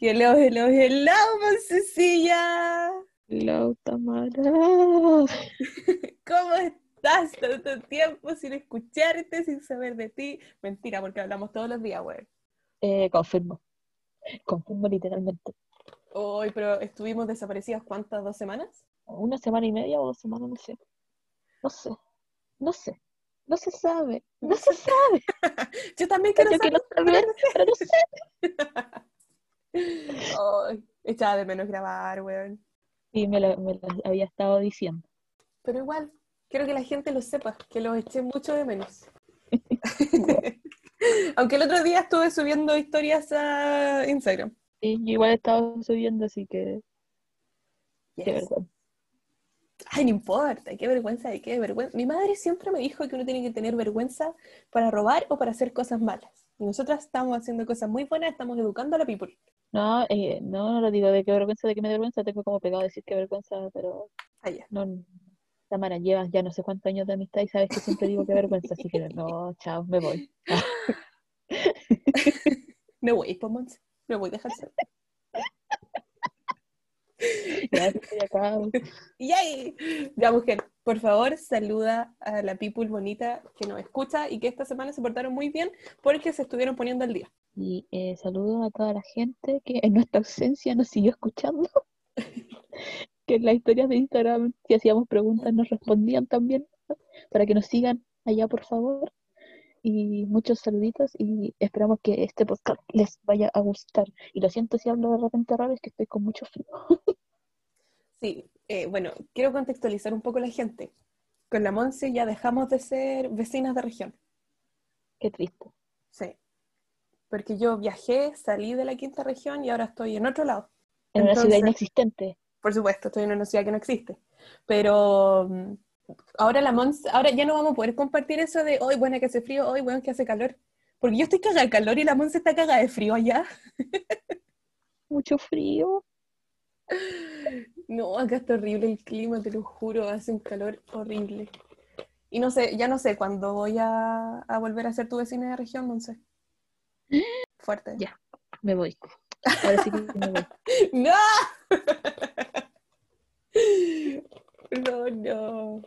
Hello, hello, hello, Moncecilla. Hello, Tamara. ¿Cómo estás? Tanto tiempo sin escucharte, sin saber de ti. Mentira, porque hablamos todos los días, güey. Eh, confirmo. Confirmo literalmente. Hoy, pero estuvimos desaparecidas cuántas, dos semanas? Una semana y media o dos semanas, no sé. No sé. No sé. No se sabe. No se sabe. Yo también quiero Yo saber. quiero saber, pero no sé. Ay, echaba de menos grabar, weón. Sí, me lo, me lo había estado diciendo. Pero igual, quiero que la gente lo sepa, que los eché mucho de menos. Aunque el otro día estuve subiendo historias a Instagram. Sí, yo igual he estado subiendo, así que Yes. qué vergüenza. Ay, no importa, qué vergüenza, de qué vergüenza. Mi madre siempre me dijo que uno tiene que tener vergüenza para robar o para hacer cosas malas. Y nosotras estamos haciendo cosas muy buenas, estamos educando a la people. No, eh, no, no lo digo de qué vergüenza, de qué me da vergüenza, tengo como pegado a decir qué vergüenza, pero Ah, no, Tamara, llevas ya no sé cuántos años de amistad y sabes que siempre digo qué vergüenza, así que no, chao, me voy. Me voy, Monse. Me voy a dejar ser. Ya estoy acá. ¡Yay! Ya, mujer, por favor, saluda a la people bonita que nos escucha y que esta semana se portaron muy bien porque se estuvieron poniendo al día. Y eh, saludo a toda la gente que en nuestra ausencia nos siguió escuchando. que en las historias de Instagram, si hacíamos preguntas, nos respondían también. Para que nos sigan allá, por favor. Y muchos saluditos y esperamos que este podcast les vaya a gustar. Y lo siento si hablo de repente raro, es que estoy con mucho frío. Sí, eh, bueno, quiero contextualizar un poco a la gente. Con la Monse ya dejamos de ser vecinas de región. Qué triste. Sí. Porque yo viajé, salí de la quinta región y ahora estoy en otro lado. En una ciudad inexistente. Por supuesto, estoy en una ciudad que no existe. Pero mm, ahora la Monse, ahora ya no vamos a poder compartir eso de hoy, bueno, que hace frío, hoy, bueno, que hace calor. Porque yo estoy cagada de calor y la Monse está cagada de frío allá. Mucho frío. No, acá está horrible el clima, te lo juro, hace un calor horrible. Y no sé, ya no sé cuándo voy a, a volver a ser tu vecina de región, Monse. Fuerte. Ya. Me voy. Ahora sí que me voy. ¡No! No, no.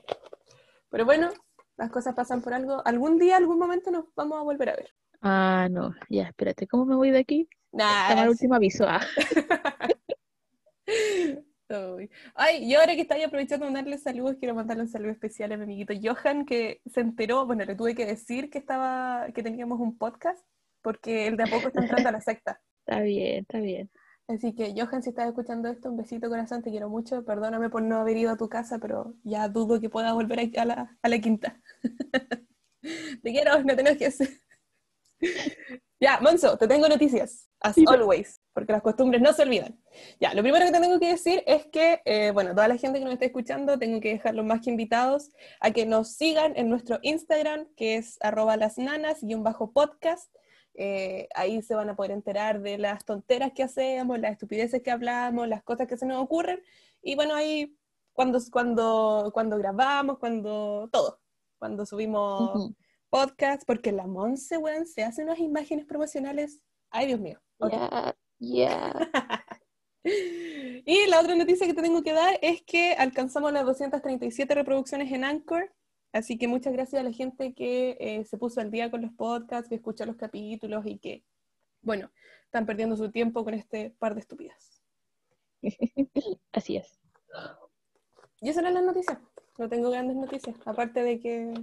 Pero bueno, las cosas pasan por algo. Algún día, algún momento nos vamos a volver a ver. Ah, no. Ya, espérate. ¿Cómo me voy de aquí? Toma el último aviso. Ah. Ay. Y ahora que estoy aprovechando de mandarle saludos, quiero mandarle un saludo especial a mi amiguito Johan, que se enteró, bueno, le tuve que decir que estaba, que teníamos un podcast, porque él de a poco está entrando a la secta. Está bien, está bien. Así que, Johan, si estás escuchando esto, un besito corazón, te quiero mucho. Perdóname por no haber ido a tu casa, pero ya dudo que pueda volver a, la, a la quinta. te quiero, no te enojes. ya, Monzo, te tengo noticias, as always, porque las costumbres no se olvidan. Ya, lo primero que te tengo que decir es que, eh, bueno, toda la gente que nos está escuchando, tengo que dejarlos más que invitados a que nos sigan en nuestro Instagram, que es arroba las nanas, bajo podcast. Eh, ahí se van a poder enterar de las tonteras que hacemos, las estupideces que hablamos, las cosas que se nos ocurren. Y bueno, ahí cuando, cuando, cuando grabamos, cuando todo, cuando subimos Ujú. podcast, porque la Monse, weón, se hace unas imágenes promocionales. Ay, Dios mío. Ya, ya. Y la otra noticia que te tengo que dar es que alcanzamos las 237 reproducciones en Anchor. Así que muchas gracias a la gente que eh, se puso al día con los podcasts, que escuchó los capítulos y que, bueno, están perdiendo su tiempo con este par de estúpidas. Así es. Y esas eran las noticias. No tengo grandes noticias, aparte de que,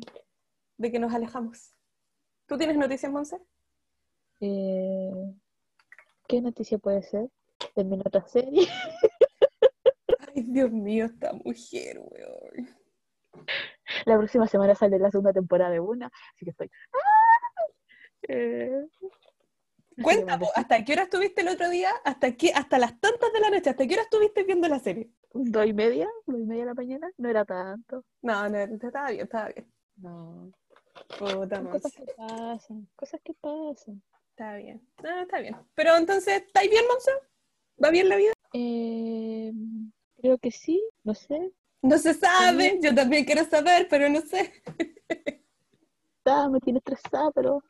de que nos alejamos. ¿Tú tienes noticias, Monse? Eh, ¿Qué noticia puede ser? Terminó otra serie. Ay, Dios mío, esta mujer, weón. La próxima semana sale la segunda temporada de una, así que estoy. Eh, Cuenta, que po, ¿hasta qué hora estuviste el otro día? ¿Hasta qué, hasta las tantas de la noche? ¿Hasta qué hora estuviste viendo la serie? ¿Dos y media? ¿Dos y media de la mañana? No era tanto. No, no, estaba bien, estaba bien. No. Puta cosas que pasan. Cosas que pasan. Está bien. No, está bien. Pero entonces, ¿estáis bien, Monse? ¿Va bien la vida? Eh, creo que sí, no sé. No se sabe. Yo también quiero saber, pero no sé. Ah, me tiene estresada, pero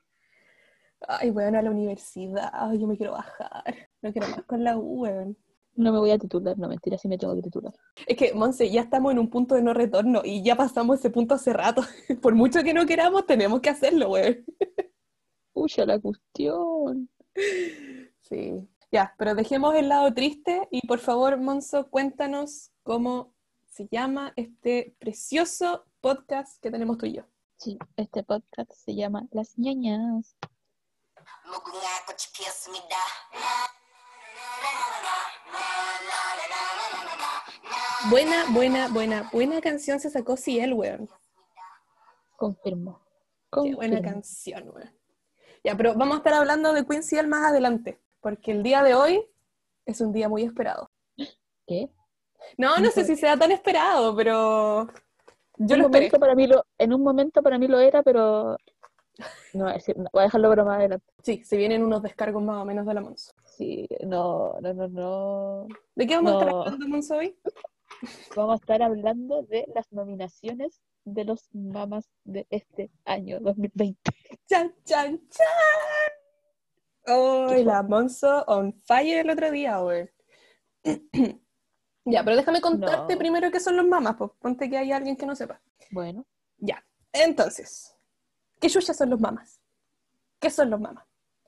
Ay, weón, a la universidad. Ay, yo me quiero bajar. No quiero más con la U, weón. No me voy a titular, no, mentira, sí me tengo que titular. Es que, Monse, ya estamos en un punto de no retorno y ya pasamos ese punto hace rato. Por mucho que no queramos, tenemos que hacerlo, weón. Pucha, la cuestión. Sí. Ya, pero dejemos el lado triste y por favor, Monzo, cuéntanos cómo se llama este precioso podcast que tenemos tú y yo. Sí, este podcast se llama Las ñañas. Buena, buena, buena, buena canción se sacó Ciel, weón. Confirmo. Qué buena canción, weón. Ya, pero vamos a estar hablando de Queen Ciel más adelante, porque el día de hoy es un día muy esperado. ¿Qué? No, no sé si sea tan esperado, pero yo En lo un esperé. momento para mí lo, en un momento para mí lo era, pero no voy a voy dejarlo para más adelante. Sí, se vienen unos descargos más o menos de la Monzo. Sí, no, no, no, no. ¿De qué vamos a estar hablando, Monzo, hoy? Vamos a estar hablando de las nominaciones de los mamás de este año 2020. ¡Chan, chan, chan! ¡Ay, la Monzo on fire el otro día, weón! ya, pero déjame contarte No. primero qué son los mamás, pues ponte que hay alguien que no sepa. Bueno, Ya, entonces, ¿qué chuchas son los mamás? ¿Qué son los mamás?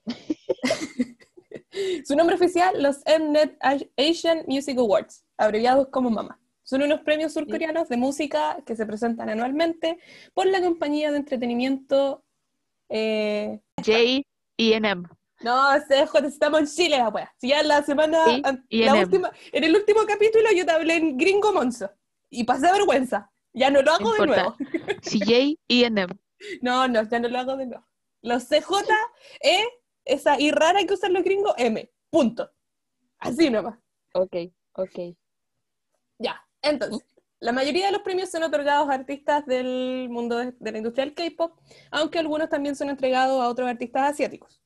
Su nombre oficial, los Mnet Asian Music Awards, abreviados como MAMA. Son unos premios surcoreanos de música que se presentan anualmente por la compañía de entretenimiento. eh, J y M. no, CJ, estamos en Chile, la wea. Si ya la semana, Sí, y la en última, en el último capítulo yo te hablé en gringo monzo y pasé vergüenza. Ya no lo hago de nuevo. CJ y M. No, no, ya no lo hago de nuevo. Los CJ, E, esa I rara que usan los gringos, M. Punto. Así nomás. Ok, ok. Ya. Entonces, la mayoría de los premios son otorgados a artistas del mundo de, de la industria del K-pop, aunque algunos también son entregados a otros artistas asiáticos.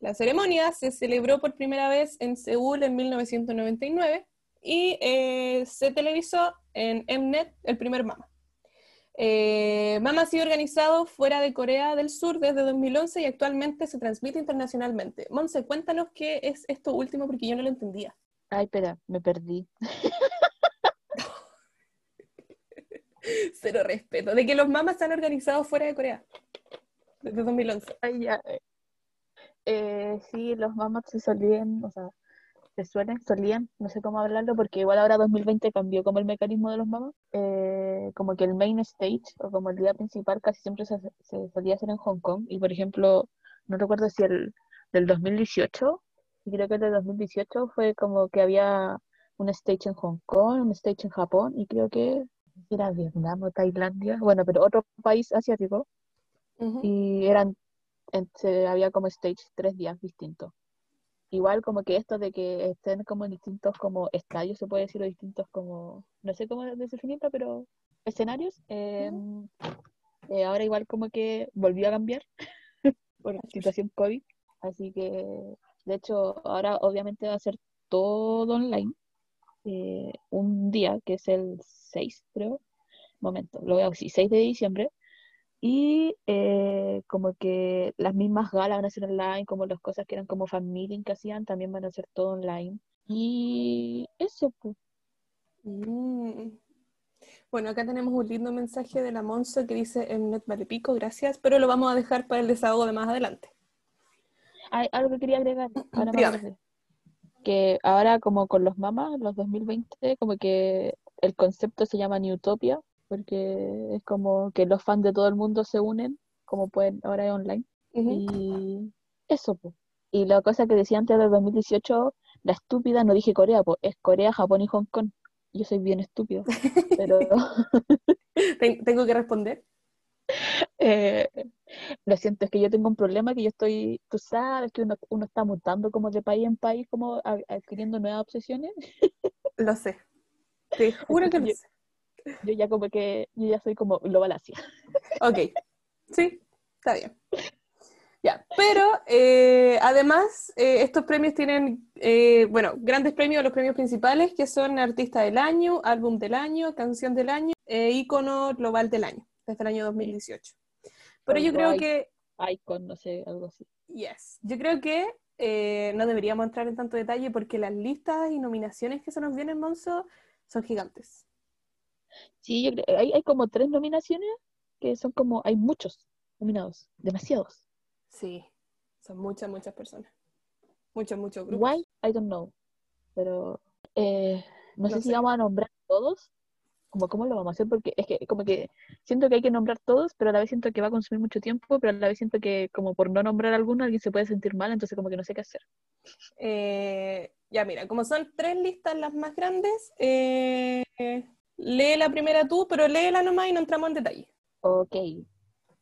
La ceremonia se celebró por primera vez en Seúl en 1999 y eh, se televisó en Mnet el primer Mama. Eh, Mama ha sido organizado fuera de Corea del Sur desde 2011 y actualmente se transmite internacionalmente. Monse, cuéntanos qué es esto último porque yo no lo entendía. Ay, espera, me perdí. Cero respeto. De que los mamas se han organizado fuera de Corea. Desde 2011. Ay, ya. Eh. Sí, los mamás se solían, o sea, se suelen, solían, no sé cómo hablarlo, porque igual ahora 2020 cambió como el mecanismo de los mamás. Eh, como que el main stage, o como el día principal, casi siempre se, se solía hacer en Hong Kong. Y por ejemplo, no recuerdo si el del 2018, y creo que el del 2018 fue como que había un stage en Hong Kong, un stage en Japón, y creo que era Vietnam o Tailandia, bueno, pero otro país asiático Ujú. y eran en- se- había como stage tres días distintos. Igual como que esto de que estén como en distintos como estadios, se puede decir, o distintos como, no sé cómo definirlo, pero escenarios, eh, eh, ahora igual como que volvió a cambiar por la situación COVID, así que de hecho ahora obviamente va a ser todo online, eh, un día que es el 6, creo, momento, lo veo así, 6 de diciembre, y eh, como que las mismas galas van a ser online, como las cosas que eran como meeting que hacían, también van a ser todo online. Y eso, pues. Mm. Bueno, acá tenemos un lindo mensaje de la Monzo que dice Mnet vale pico, gracias, pero lo vamos a dejar para el desahogo de más adelante. Hay algo que quería agregar, acordé. Que ahora como con los mamás, los 2020, como que el concepto se llama Newtopia, porque es como que los fans de todo el mundo se unen, como pueden, ahora es online. Y eso, pues. Y la cosa que decía antes del 2018, la estúpida, no dije Corea, pues es Corea, Japón y Hong Kong. Yo soy bien estúpido, pero Ten- ¿Tengo que responder? eh, lo siento, es que yo tengo un problema que yo estoy, tú sabes que uno, uno está mutando como de país en país, como adquiriendo nuevas obsesiones. Lo sé. Te juro que lo Yo- sé. Yo ya como que, yo ya soy como global Asia. Ok, sí, está bien. Ya, pero eh, además eh, estos premios tienen, eh, bueno, grandes premios, los premios principales, que son Artista del Año, Álbum del Año, Canción del Año, e Ícono Global del Año, desde el año 2018. Pero yo creo que Icon, no sé, algo así. Yes. Yo creo que eh, no deberíamos entrar en tanto detalle porque las listas y nominaciones que se nos vienen, Monzo, son gigantes. Sí, yo creo, hay, hay como tres nominaciones que son como, hay muchos nominados, demasiados. Sí, son muchas, muchas personas. Muchos, muchos grupos. Why? I don't know. Pero eh, no, No sé si vamos a nombrar todos. Como, ¿Cómo lo vamos a hacer? Porque es que como que siento que hay que nombrar todos, pero a la vez siento que va a consumir mucho tiempo, pero a la vez siento que como por no nombrar alguno alguien se puede sentir mal, entonces como que no sé qué hacer. Eh, ya, mira, como son tres listas las más grandes, eh, lee la primera tú, pero léela nomás y no entramos en detalle. Ok,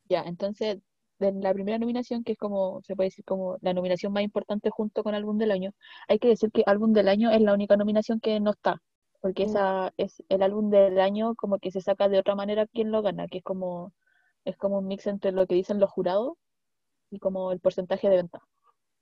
ya, entonces de la primera nominación, que es como, se puede decir como la nominación más importante junto con álbum del año, hay que decir que álbum del año es la única nominación que no está, porque Mm. esa es el álbum del año como que se saca de otra manera quien lo gana, que es como, es como un mix entre lo que dicen los jurados y como el porcentaje de venta.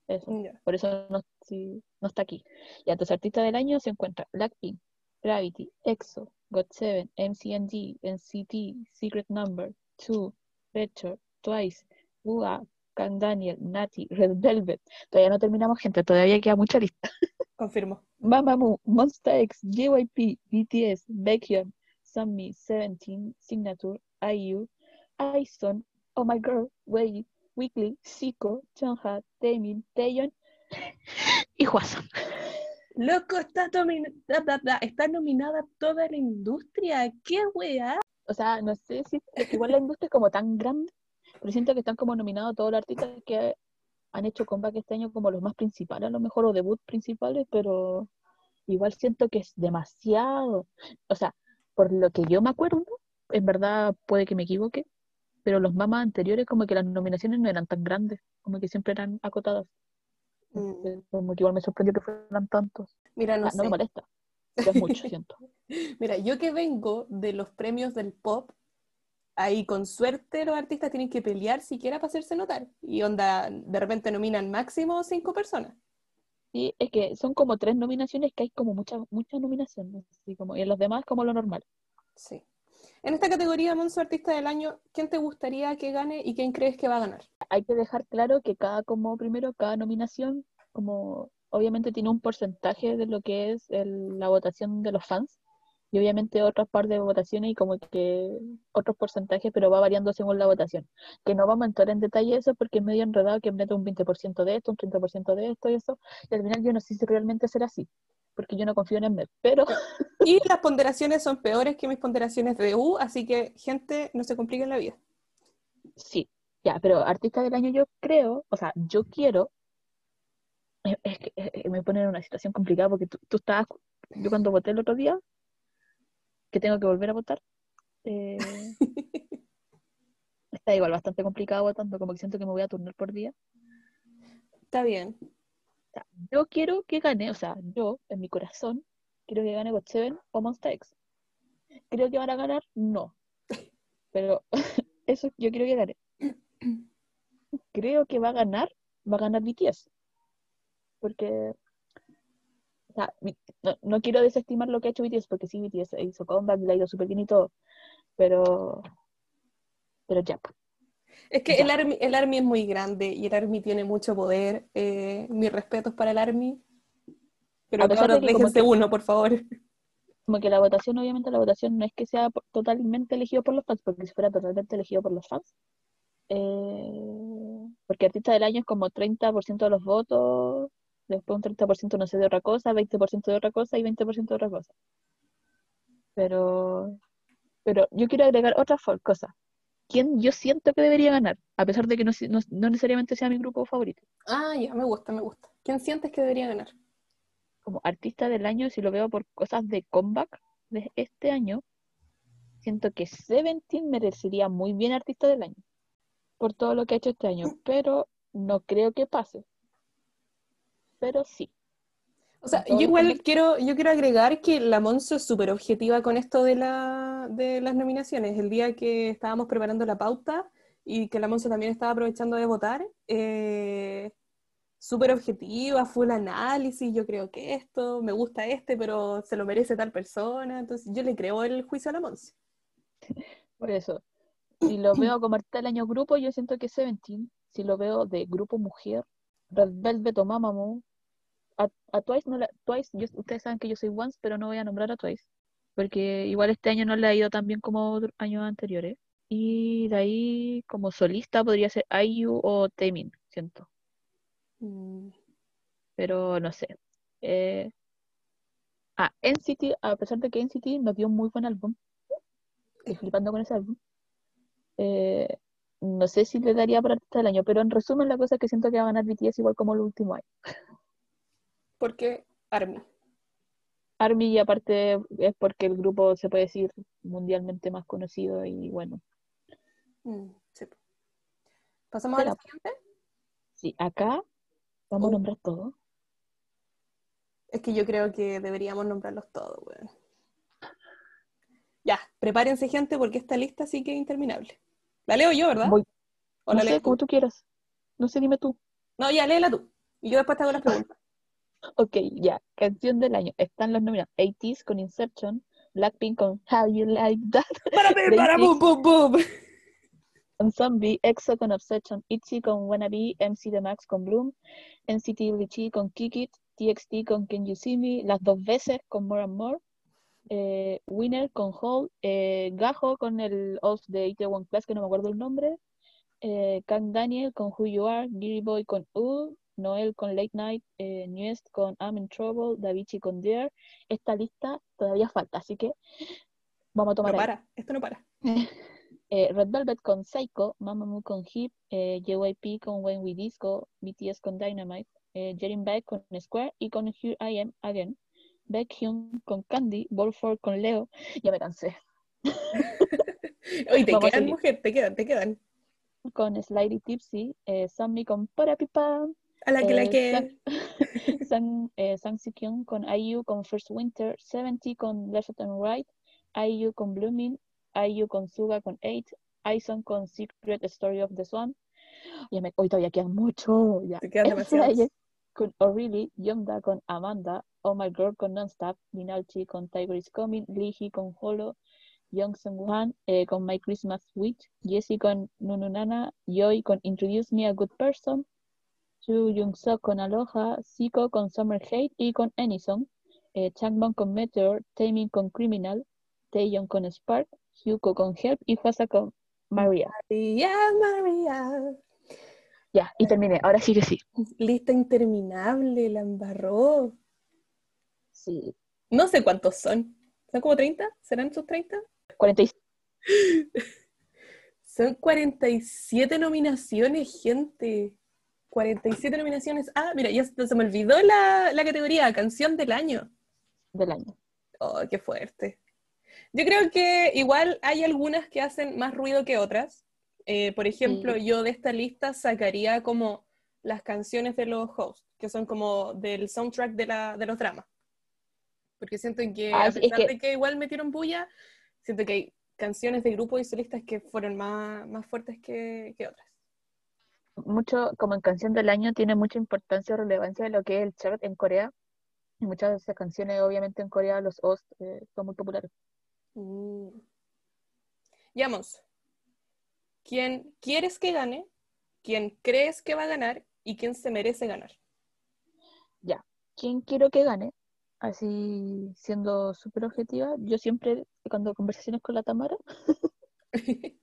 Eso. Por eso no, sí, no está aquí. Y entonces artista del año se encuentra Blackpink, Gravity, EXO, GOT7, MCNG, NCT, Secret Number, Two, Red Shot, Twice, UA, Kang Daniel, Nati, Red Velvet. Todavía no terminamos, gente, todavía queda mucha lista. Confirmo. Mamamoo, Monsta X, JYP, BTS, Baekhyun, Sunmi, Seventeen, Signature, IU, ISON, Oh My Girl, Wei, Weekly, Zico, Chungha, Taemin, Taeyeon y Hwasong. Loco, está, nomina- da, da, da, está nominada toda la industria. ¡Qué weá! O sea, no sé si igual la industria es como tan grande, pero siento que están como nominados todos los artistas que han hecho comeback este año como los más principales, a lo mejor, o debut principales, pero igual siento que es demasiado. O sea, por lo que yo me acuerdo, en verdad puede que me equivoque, pero los mamas anteriores como que las nominaciones no eran tan grandes, como que siempre eran acotadas. Mm, Entonces, Como que igual me sorprendió que fueran tantos. Mira, no Ah, no me sé. molesta, pero es mucho, siento. Mira, yo que vengo de los premios del pop, ahí con suerte los artistas tienen que pelear siquiera para hacerse notar. Y onda, de repente nominan máximo cinco personas. Sí, es que son como tres nominaciones que hay como muchas muchas nominaciones, así como, y en los demás como lo normal. Sí. En esta categoría, Monzo Artista del Año, ¿quién te gustaría que gane y quién crees que va a ganar? Hay que dejar claro que cada, como primero, cada nominación, como obviamente tiene un porcentaje de lo que es la votación de los fans, y obviamente otras par de votaciones y como que otros porcentajes, pero va variando según la votación. Que no vamos a entrar en detalle eso porque es medio enredado que mete un 20% de esto, un 30% de esto y eso, y al final yo no sé si realmente será así, porque yo no confío en el pero Y las ponderaciones son peores que mis ponderaciones de U, así que, gente, no se compliquen la vida. Sí, ya, pero artista del año yo creo, o sea, yo quiero, es, que me pone en una situación complicada porque tú, tú estabas, yo cuando voté el otro día, que tengo que volver a votar, eh, está igual bastante complicado votando, como que siento que me voy a turnar por día. Está bien. O sea, yo quiero que gane, o sea, yo, en mi corazón, quiero que gane GOT7 o Monsta X. ¿Creo que van a ganar? No. Pero eso yo quiero que gane. Creo que va a ganar, va a ganar BTS. Porque, o sea, no, no quiero desestimar lo que ha hecho BTS, porque sí, BTS hizo comeback, le ha ido súper bien y todo. Pero, pero ya, pues. Es que el Army, el Army es muy grande y el Army tiene mucho poder. Eh, mis respetos para el Army. Pero A pesar de cabros, que como déjense que- uno, por favor. como que la votación, obviamente la votación no es que sea totalmente elegido por los fans, porque si fuera totalmente elegido por los fans, eh, porque artista del año es como 30% de los votos, después un 30% no sé de otra cosa, 20% de otra cosa y 20% de otra cosa. Pero, pero yo quiero agregar otra cosa. ¿Quién yo siento que debería ganar? A pesar de que no, no- no necesariamente sea mi grupo favorito. Ah, ya, me gusta, me gusta. ¿Quién sientes que debería ganar? como artista del año, si lo veo por cosas de comeback de este año, siento que Seventeen merecería muy bien artista del año por todo lo que ha hecho este año, pero no creo que pase. Pero sí. O sea, yo igual quiero, yo quiero agregar que la Monzo es súper objetiva con esto de, la, de las nominaciones. El día que estábamos preparando la pauta y que la Monzo también estaba aprovechando de votar, eh, súper objetiva, full análisis, yo creo que esto, me gusta este, pero se lo merece tal persona. Entonces yo le creo el juicio a la Monzo. Por eso. Si lo veo como artista del año grupo, yo siento que Seventeen, si lo veo de grupo mujer, Red Velvet o Mamamoo. A, a Twice, no la, Twice yo- ustedes saben que yo soy Once, pero no voy a nombrar a Twice. Porque igual este año no le ha ido tan bien como otros años anteriores. Y de ahí, como solista, podría ser IU o Taemin, siento. Mm, Pero no sé. Eh, ah, NCT, a pesar de que NCT nos dio un muy buen álbum, estoy flipando con ese álbum. eh, no sé si le daría para artista del año, pero en resumen la cosa es que siento que va a ganar BTS igual como el último año. Porque ARMY. ARMY y aparte es porque el grupo se puede decir mundialmente más conocido y bueno. Mm, sí. ¿Pasamos a la siguiente? Sí, acá vamos Oh. a nombrar todo. Es que yo creo que deberíamos nombrarlos todos, weón. Ya, prepárense, gente, porque esta lista sí que es interminable. La leo yo, ¿verdad? Voy, ¿O no la sé, lees como tú? tú quieras. No sé, dime tú. No, ya, léela tú. Y yo después te hago las preguntas. Ok, ya. Canción del año. Están los nominados. 80s con Inception, Blackpink con How You Like That, ¡Para, Day para, boom, boom, boom! con Zombie, EXO con Obsession, ITZY con Wannabe, MC The Max con Bloom, NCT Richie con Kick It, TXT con Can You See Me, Las Dos Veces con More and More, eh, Winner con Hall, eh, Gajo con el host de Itaewon Class, que no me acuerdo el nombre, eh, Kang Daniel con Who You Are, Giri Boy con U, Noel con Late Night, eh, Newest con I'm in Trouble, Davichi con Dare. Esta lista todavía falta, así que vamos a tomar No ahí. para, esto no para. Eh, Red Velvet con Psycho, Mamamoo con Hip, eh, JYP con When We Disco, BTS con Dynamite, eh, Jerin Baek con Square y con Here I Am Again, Baekhyun con Candy, Bolford con Leo, ya me cansé, Oye, te Vamos quedan, mujer, te quedan, te quedan. con Slightly Tipsy, eh, Sammy con Parapipam, A la que la Eh, que. Sang, eh, Sang Sekyun con IU con First Winter, 70 con Left and Right, IU con Blooming, IU con Suga con 8, Ison con Secret Story of the Swan. Ya me, hoy todavía quedan mucho. Ya. Quedan con O'Reilly, Yonda con Amanda, Oh My Girl con Nonstop, Minalchi con Tiger is Coming, Lihi con Holo, Young Sung Han eh, con My Christmas Witch, Jessie con Nununana, Joy con Introduce Me a Good Person, Chu Jung Sok con Aloha, Zico con Summer Hate y con Anyson, eh, con Meteor, Taming con Criminal, Taeyong con Spark, Hyuko con Help y Hwasa con Maria. María, María. Ya, y terminé. Ahora sí que sí. Lista interminable, la embarró. Sí. No sé cuántos son. ¿Son como 30? ¿Serán sus 30? 46. Son 47 nominaciones, gente. 47 nominaciones. Ah, mira, ya se me olvidó la, la categoría, canción del año. del año. Oh, qué fuerte. Yo creo que igual hay algunas que hacen más ruido que otras. Eh, por ejemplo, Sí. yo de esta lista sacaría como las canciones de los hosts, que son como del soundtrack de, la, de los dramas. Porque siento que, Ah, a pesar que- de que igual metieron bulla, siento que hay canciones de grupos y solistas que fueron más, más fuertes que, que otras. Mucho, como en canción del año, tiene mucha importancia o relevancia de lo que es el chart en Corea. Y muchas de esas canciones, obviamente, en Corea, los hosts eh, son muy populares. Mm. Veamos. ¿Quién quieres que gane? ¿Quién crees que va a ganar? ¿Y quién se merece ganar? Ya. ¿Quién quiero que gane? Así, siendo súper objetiva, yo siempre, cuando conversaciones con la Tamara,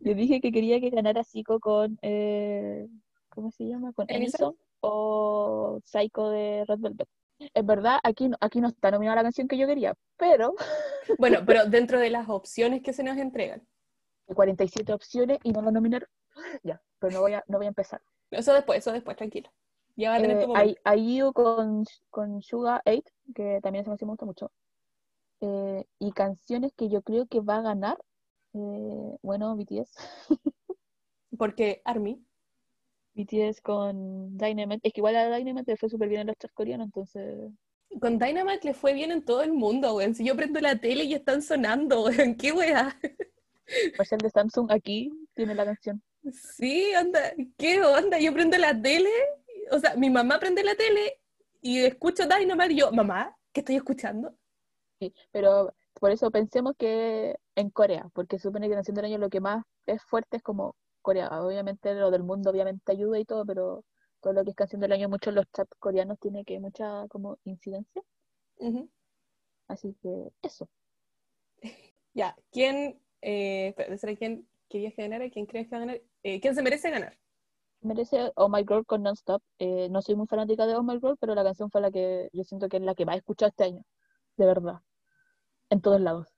yo dije que quería que ganara Zico con, eh, ¿cómo se llama? Con Enison. O Psycho de Red Velvet. Es verdad, aquí, no- aquí no está nominada la canción que yo quería, pero Bueno, pero dentro de las opciones que se nos entregan. hay 47 opciones y no la nominaron. Ya, pero no voy a, no voy a empezar. Eso después, eso después, tranquilo. Ya va a tener Eh, tu hay, momento. con, con Suga 8, que también canción me gusta mucho. Eh, y canciones que yo creo que va a ganar, eh, bueno, BTS. Porque Army, BTS con Dynamite. Es que igual a Dynamite le fue súper bien en los chats coreanos, entonces... con Dynamite le fue bien en todo el mundo, weón. Si yo prendo la tele y están sonando, weón, qué weá. Marcel de Samsung aquí tiene la canción. Sí, onda, qué onda. Yo prendo la tele, o sea, mi mamá prende la tele y escucho Dynamite y yo, mamá, ¿qué estoy escuchando? Sí, pero por eso pensemos que en Corea, porque supone que Canción del Año lo que más es fuerte es como Corea. Obviamente lo del mundo obviamente ayuda y todo, pero todo lo que es canción del año, muchos los chats coreanos tiene que mucha como incidencia. Así que eso. Ya, ¿quién, eh, espera, ¿será quién querías que ganara? ¿Quién crees que va a ganar? Eh, ¿Quién se merece ganar? Merece Oh My Girl con Nonstop. Eh, no soy muy fanática de Oh My Girl, pero la canción fue la que yo siento que es la que más he escuchado este año. De verdad. En todos lados.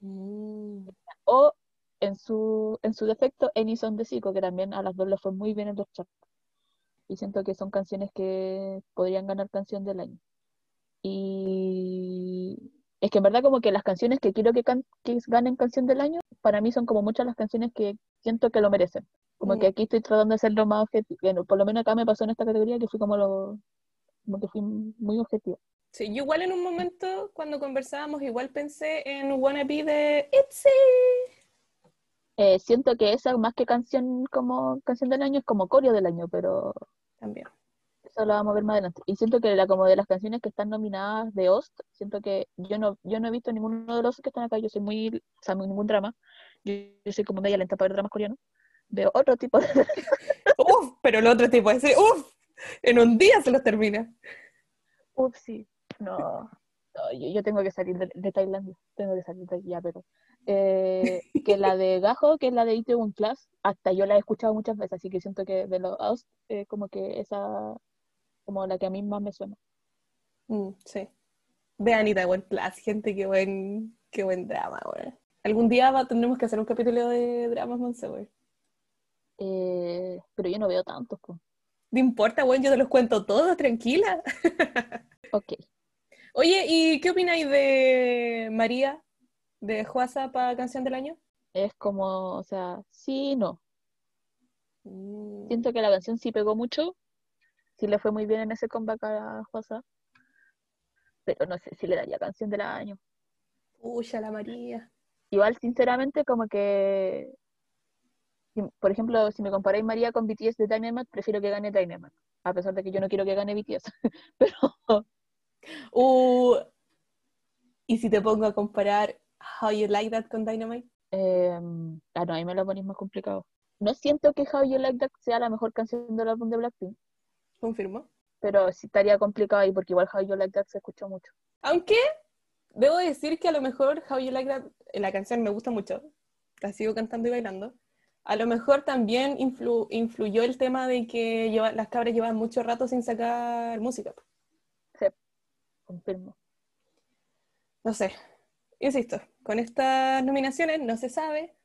Mm, O en su, en su defecto, Any Song de Zico, que también a las dos les fue muy bien en los charts. Y siento que son canciones que podrían ganar canción del año. Y es que en verdad como que las canciones que quiero que, can- que ganen canción del año, para mí son como muchas las canciones que siento que lo merecen. Como que Mm. aquí estoy tratando de ser lo más objetivo. Bueno, por lo menos acá me pasó en esta categoría que fui como lo como que fui muy objetivo. Sí, yo igual en un momento cuando conversábamos igual pensé en Wanna Be de Itzy. Eh, siento que esa más que canción como canción del año es como coreo del año, pero También. Eso lo vamos a ver más adelante. Y siento que la, como de las canciones que están nominadas de Ost, siento que yo no, yo no he visto ninguno de los que están acá, yo soy muy, o sea, ningún drama. Yo, yo soy como media lenta para ver dramas coreanos. Veo otro tipo de... Uf, pero el otro tipo dice, uf, en un día se los termina. Uf, sí. No, no, yo, yo tengo que salir de, de Tailandia. Tengo que salir de aquí ya, pero... eh, que la de Gajo, que es la de Itaewon Class, hasta yo la he escuchado muchas veces, así que siento que de los Ost, eh, como que esa, como la que a mí más me suena. Mm, sí. Vean Ita Buen Plus, gente, qué buen, qué buen drama, güey. Algún día va- tendremos que hacer un capítulo de dramas, Monse, güey. Eh, pero yo no veo tantos, pues. No importa, güey, yo te los cuento todos, tranquila. Ok. Oye, ¿y qué opináis de María, de Juasa para Canción del Año? Es como, o sea, sí y no. Mm, Siento que la canción sí pegó mucho, sí le fue muy bien en ese comeback a Juasa, pero no sé si le daría canción del año. Pucha, la María. Igual, sinceramente, como que, por ejemplo, si me comparáis María con BTS de Dynamite, prefiero que gane Dynamite, a pesar de que yo no quiero que gane BTS. Pero, Uh, ¿y si te pongo a comparar How You Like That con Dynamite? em, ah, no, ahí me lo ponéis más complicado. No siento que How You Like That sea la mejor canción del álbum de Blackpink, Confirmo. pero sí estaría complicado ahí, porque igual How You Like That se escuchó mucho. Aunque debo decir que a lo mejor How You Like That, eh, la canción me gusta mucho, la sigo cantando y bailando. A lo mejor también influ- influyó el tema de que lleva- las cabras llevan mucho rato sin sacar música. Confirmo. No sé, insisto, con estas nominaciones no se sabe,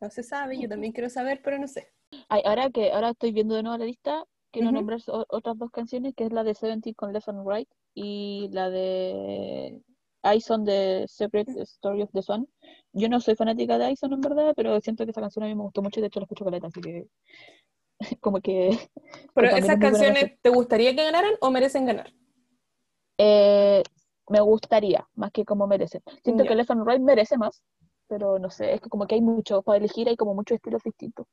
no se sabe, yo también quiero saber, pero no sé. Ay, ahora que ahora estoy viendo de nuevo la lista, quiero Ujú. nombrar o- otras dos canciones, que es la de Seventeen con Left and Right y la de Ison de Separate Story of the Swan. Yo no soy fanática de Ison en verdad, pero siento que esa canción a mí me gustó mucho y de hecho la escucho caleta, así que como que Pero esas es canciones. ¿te gustaría que ganaran o merecen ganar? Eh, me gustaría, más que como merecen. Siento Ya. que Left and Right merece más, pero no sé, es que como que hay mucho para elegir, hay como muchos estilos distintos.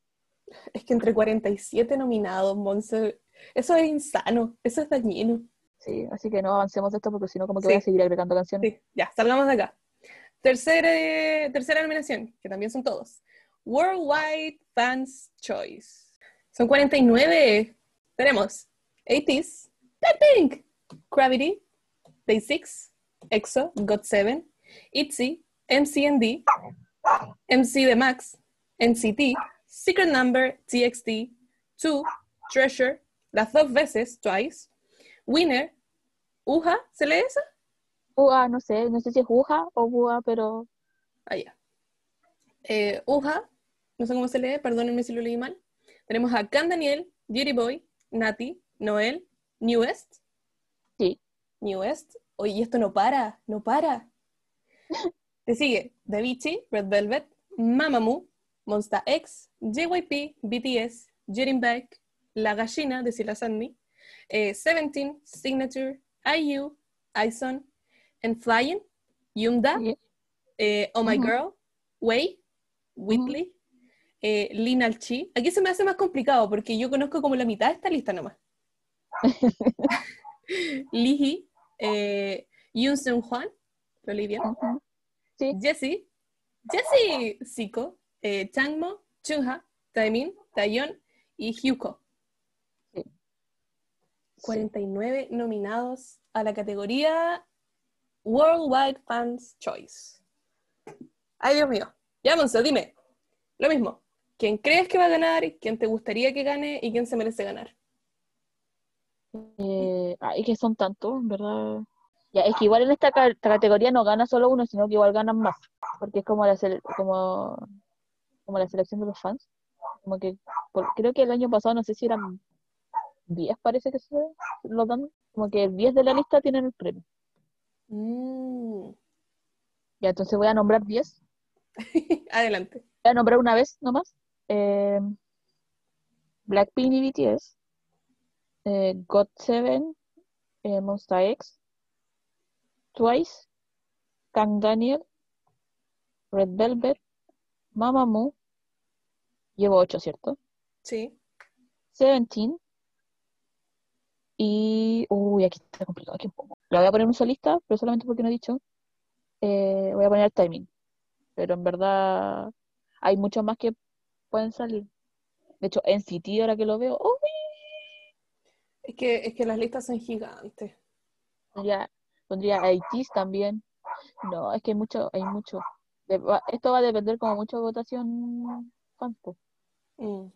Es que entre 47 nominados, Monse, eso es insano, eso es dañino. Sí, así que no avancemos de esto porque si no como que voy a Sí. seguir agregando canciones. Sí, ya, salgamos de acá. Tercera, eh, tercera nominación, que también son todos. Worldwide Fans Choice. Son 49. Tenemos 80s, Blackpink, Gravity, Day 6, EXO, GOT7, ITZY, MCND, MC The Max, NCT, Secret Number, TXT, 2, Treasure, las dos veces, Twice, Winner, UJA, ¿se lee esa? Ua, no sé, no sé si es Uja o Ua, pero Ah, ya. Eh, Uja, no sé cómo se lee, perdónenme si lo leí mal. Tenemos a Can Daniel, Beauty Boy, Nati, Noel, Newest. Sí. Newest. Oye, esto no para, no para. Te sigue Davichi, Red Velvet, Mamamoo, Monsta X, JYP, BTS, Jerin Beck, La Gallina de Sila Sandy, eh, Seventeen, Signature, IU, Ison, and Flying, Yumda, sí. eh, Oh My. Girl, Way, Whitley, eh, Lina Chi. Aquí se me hace más complicado porque yo conozco como la mitad de esta lista nomás. Lihi, eh, Seung bien. Ujú. Sí. Jessie, Jessie, Zico, eh, Changmo, Chungha, Taemin, Taeyeon y Hyuko. Sí. 49 nominados a la categoría Worldwide Fans Choice. Ay, Dios mío. Ya, Monzo, dime. Lo mismo. ¿Quién crees que va a ganar? ¿Quién te gustaría que gane? ¿Y quién se merece ganar? Eh, ay, que son tantos, ¿verdad? Ya, es que igual en esta ca- categoría no gana solo uno, sino que igual ganan más. Porque es como la, como, como la selección de los fans. Como que por- creo que el año pasado, no sé si eran 10, parece que se lo dan. Como que 10 de la lista tienen el premio. Mm. Ya, entonces voy a nombrar 10. Adelante. Voy a nombrar una vez nomás. Eh, Blackpink y BTS. Eh, GOT7, eh, Monsta X. Twice. Kang Daniel. Red Velvet. Mamamoo. Llevo 8, ¿cierto? Sí. Seventeen. Y. Uy, aquí está complicado. ¿Quién pongo? La voy a poner en un solista, pero solamente porque no he dicho. Eh, voy a poner timing. Pero en verdad hay muchos más que pueden salir. De hecho, NCT, ahora que lo veo, ¡oh! Es que, es que las listas son gigantes. pondría, pondría a ITs también. No, es que hay mucho, hay mucho. Esto va a depender como mucho de votación fan, po. Mm.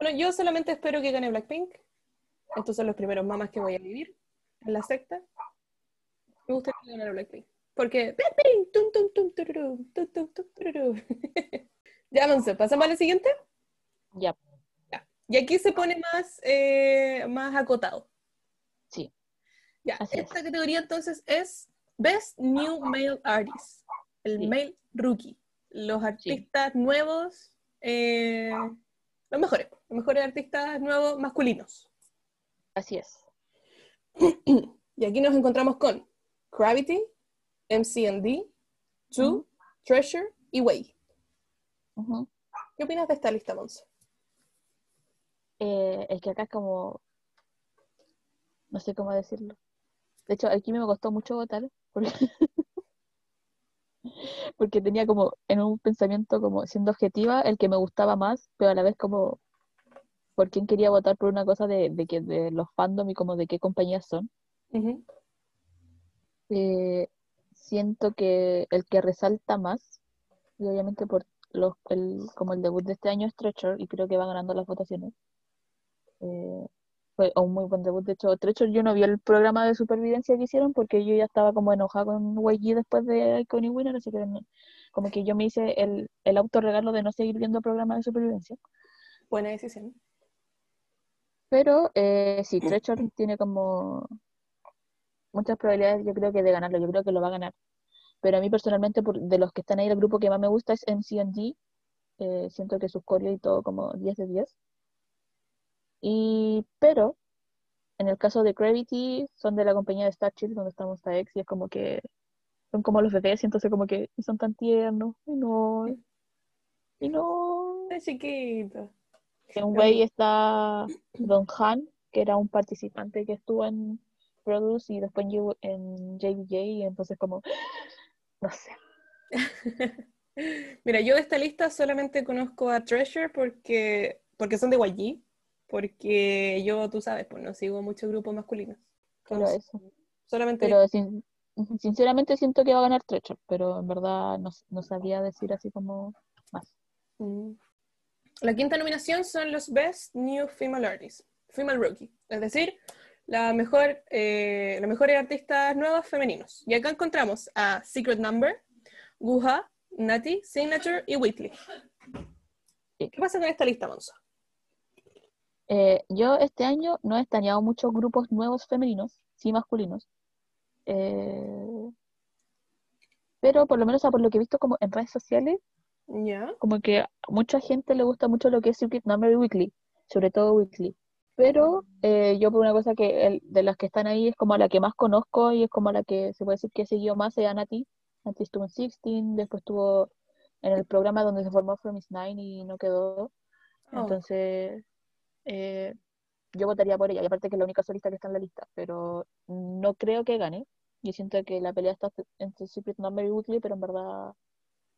Bueno, yo solamente espero que gane Blackpink. Estos son los primeros mamas que voy a vivir en la secta. Me gustaría que ganara Blackpink. Porque Blackpink, tum, tum, tum, tururú, tum, tum, tum, tururú. Ya, Monse, ¿pasamos a la siguiente? Ya, Y aquí se pone más, eh, más acotado. sí. Ya, Así es. esta categoría entonces es Best New Male Artist, el Sí. male rookie, los artistas nuevos, eh, los mejores, los mejores artistas nuevos masculinos. Así es. Y aquí nos encontramos con Gravity, MCND, Two. Treasure y Way. ¿Qué opinas de esta lista, Monse? Eh, es que acá es como, no sé cómo decirlo. De hecho, aquí me costó mucho votar porque, porque tenía como en un pensamiento como siendo objetiva el que me gustaba más, pero a la vez como por quién quería votar por una cosa de, de que de los fandom y como de qué compañías son. Eh, siento que el que resalta más, y obviamente por los, el, como el debut de este año es Treasure, y creo que va ganando las votaciones. Eh, fue un muy buen debut. De hecho, Treasure yo no vi el programa de supervivencia que hicieron porque yo ya estaba como enojada con YG después de Iconic Winner, así que como que yo me hice el, el autorregalo de no seguir viendo programas de supervivencia. Buena decisión. Pero eh, sí, Treasure tiene como muchas probabilidades, yo creo que de ganarlo, yo creo que lo va a ganar. Pero a mí personalmente, por- de los que están ahí, el grupo que más me gusta es MCNG. Eh, siento que sus coreos y todo como 10 de 10. Y, pero, en el caso de Gravity, son de la compañía de Starchild, donde estamos X, y es como que son como los bebés, y entonces como que son tan tiernos. Y no, y no. Está chiquito. En Way está Don Han, que era un participante que estuvo en Produce y después en JBJ, y entonces como, no sé. Mira, yo de esta lista solamente conozco a Treasure porque, porque son de YG, porque yo, tú sabes, pues no sigo muchos grupos masculinos. Pero eso. solamente Pero sin- sinceramente siento que va a ganar Treasure, pero en verdad no, no sabía decir así como más. Mm. La quinta nominación son los Best New Female Artists, Female Rookie, es decir, la mejor, eh, los mejores artistas nuevos femeninos. Y acá encontramos a Secret Number, Guha, Nati, Signature y Whitley. Sí. ¿Qué pasa con esta lista, Monzo? Eh, yo este año no he estaneado muchos grupos nuevos femeninos, sí masculinos. Eh, pero por lo menos a por lo que he visto como en redes sociales, como que a mucha gente le gusta mucho lo que es Secret Number Weekly, sobre todo Weekly. Pero eh, yo por una cosa que el- de las que están ahí es como la que más conozco y es como la que se puede decir que he seguido más, es a Nati. Nati estuvo en Sixteen, después estuvo en el programa donde se formó From Is Nine y no quedó. Oh. Entonces, eh, yo votaría por ella. Y aparte que es la única solista que está en la lista, pero no creo que gane. Yo siento que la pelea está entre Secret Number y Weekly, pero en verdad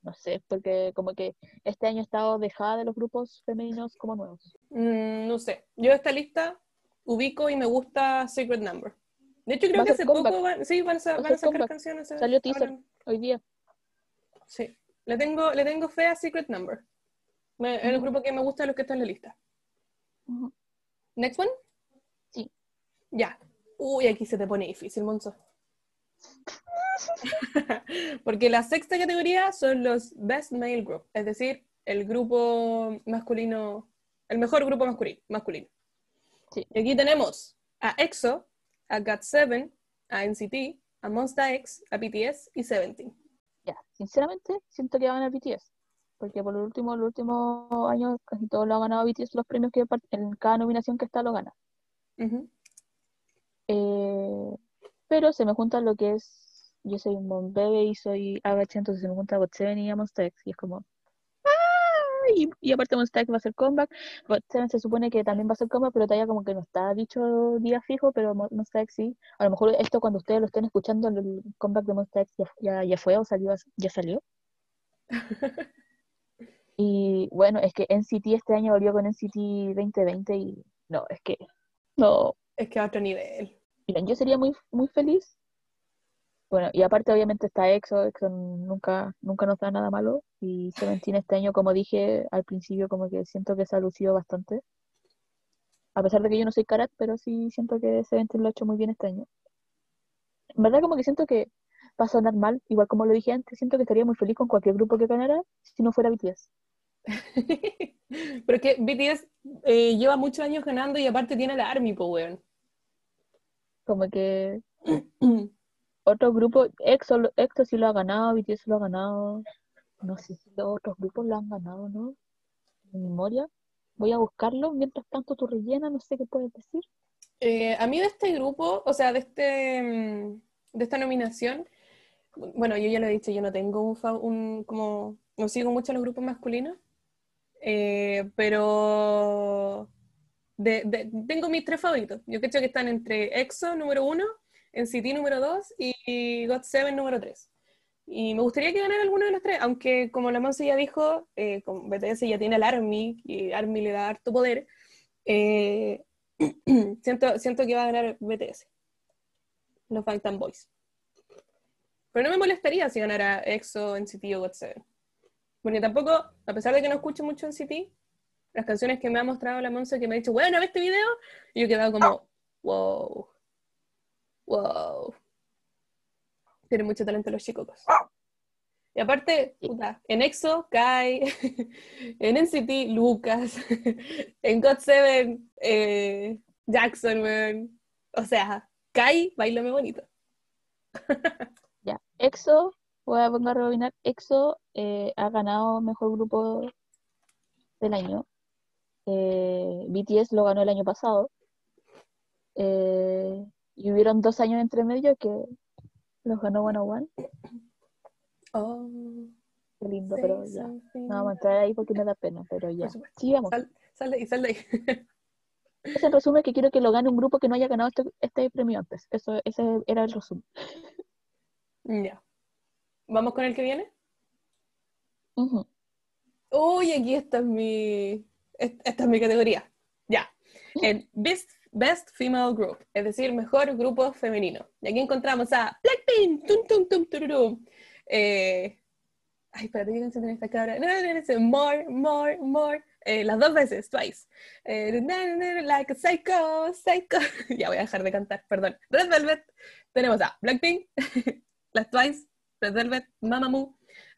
No sé, porque como que este año he estado dejada de los grupos femeninos como nuevos. Mm, no sé. Yo esta lista ubico y me gusta Secret Number. De hecho, creo que hace comeback. poco van, sí, van a, Va van sacar comeback. canciones. Salió teaser. Hoy día. Sí. Le tengo, le tengo fe a Secret Number. Me- El Ujú. grupo que me gusta de los que están en la lista. Next one. Sí. Ya. Uy, aquí se te pone difícil, Monzo. Porque la sexta categoría son los Best Male Group, es decir, el grupo masculino, el mejor grupo masculino. masculino. Sí. Y aquí tenemos a EXO, a GOT7, a NCT, a Monsta X, a BTS y Seventeen. Ya, sinceramente, siento que va a BTS. Porque por los últimos, los últimos años casi todos lo ha ganado BTS, los premios que en cada nominación que está lo gana. Eh, pero se me junta lo que es, yo soy un Bon Bebe y soy ABH, entonces se me junta GOT7 y a Monsta X, y es como, ¡ah! Y, y aparte Monsta X va a ser comeback, GOT7 se supone que también va a ser comeback, pero todavía como que no está dicho día fijo, pero Mon- Monsta X sí. A lo mejor esto cuando ustedes lo estén escuchando, el, el comeback de Monsta X ya, ya, ya fue o salió, ya salió. Y bueno, es que NCT este año volvió con NCT 2020 y no, es que no, Es que a otro nivel. Miren, yo sería muy, muy feliz. Bueno, y aparte obviamente está EXO, EXO nunca, nunca nos da nada malo. Y Seventeen este año, como dije al principio, como que siento que se ha lucido bastante. A pesar de que yo no soy Karat, pero sí siento que Seventeen lo ha hecho muy bien este año. En verdad como que siento que va a sonar mal, igual como lo dije antes, siento que estaría muy feliz con cualquier grupo que ganara si no fuera BTS. Pero es que BTS eh, lleva muchos años ganando y aparte tiene la Army, po, weón. Como que otro grupo, EXO, EXO sí lo ha ganado, BTS lo ha ganado. No sé si los otros grupos lo han ganado, ¿no? En memoria. Voy a buscarlo. Mientras tanto, tú rellena, no sé qué puedes decir. Eh, a mí de este grupo, o sea, de este mm, de esta nominación, bueno, yo ya lo he dicho, yo no tengo un, un como, no sigo mucho a los grupos masculinos, eh, pero de- de- tengo mis tres favoritos. Yo creo que están entre EXO número uno, NCT número dos y GOT7 número tres. Y me gustaría que ganara alguno de los tres, aunque como la Monse ya dijo, eh, como BTS ya tiene al ARMY y ARMY le da harto poder, eh, siento, siento que va a ganar BTS, los Bangtan Boys. Pero no me molestaría si ganara EXO, NCT o GOT7. Porque tampoco, a pesar de que no escucho mucho NCT, las canciones que me ha mostrado la Monse que me ha dicho, bueno, ¿ves este video? Y yo he quedado como, wow, wow. Tienen mucho talento los chicos. Y aparte, puta, en EXO, Kai, en NCT, Lucas, en GOT7, eh, Jackson, weón. O sea, Kai, bailame bonito. Ya. EXO, voy a poner a rebobinar. EXO eh, ha ganado mejor grupo del año. Eh, BTS lo ganó el año pasado. Eh, y hubieron dos años entre medio que los ganó One One. Oh, Qué lindo, pero ya. something. No vamos a entrar ahí porque me da pena, pero ya. Supuesto. Sigamos. Sal, sal ahí, sal ahí. Ese resumen que quiero que lo gane un grupo que no haya ganado este, este premio antes. Eso, ese era el resumen. ya. ¿Vamos con el que viene? Uy, aquí esta es mi, es- esta es mi categoría. Ya. El Best, Best Female Group, es decir, mejor grupo femenino. Y aquí encontramos a Blackpink, tum, tum, tum, tururum. Eh, ay, espérate, ¿qué canción tiene esta cabra? No, no, no, no, more, more, more. Eh, las dos veces, twice. Eh, like a psycho, psycho. ya voy a dejar de cantar, perdón. Red Velvet. Tenemos a Blackpink, las Twice, Red Velvet, Mamamoo,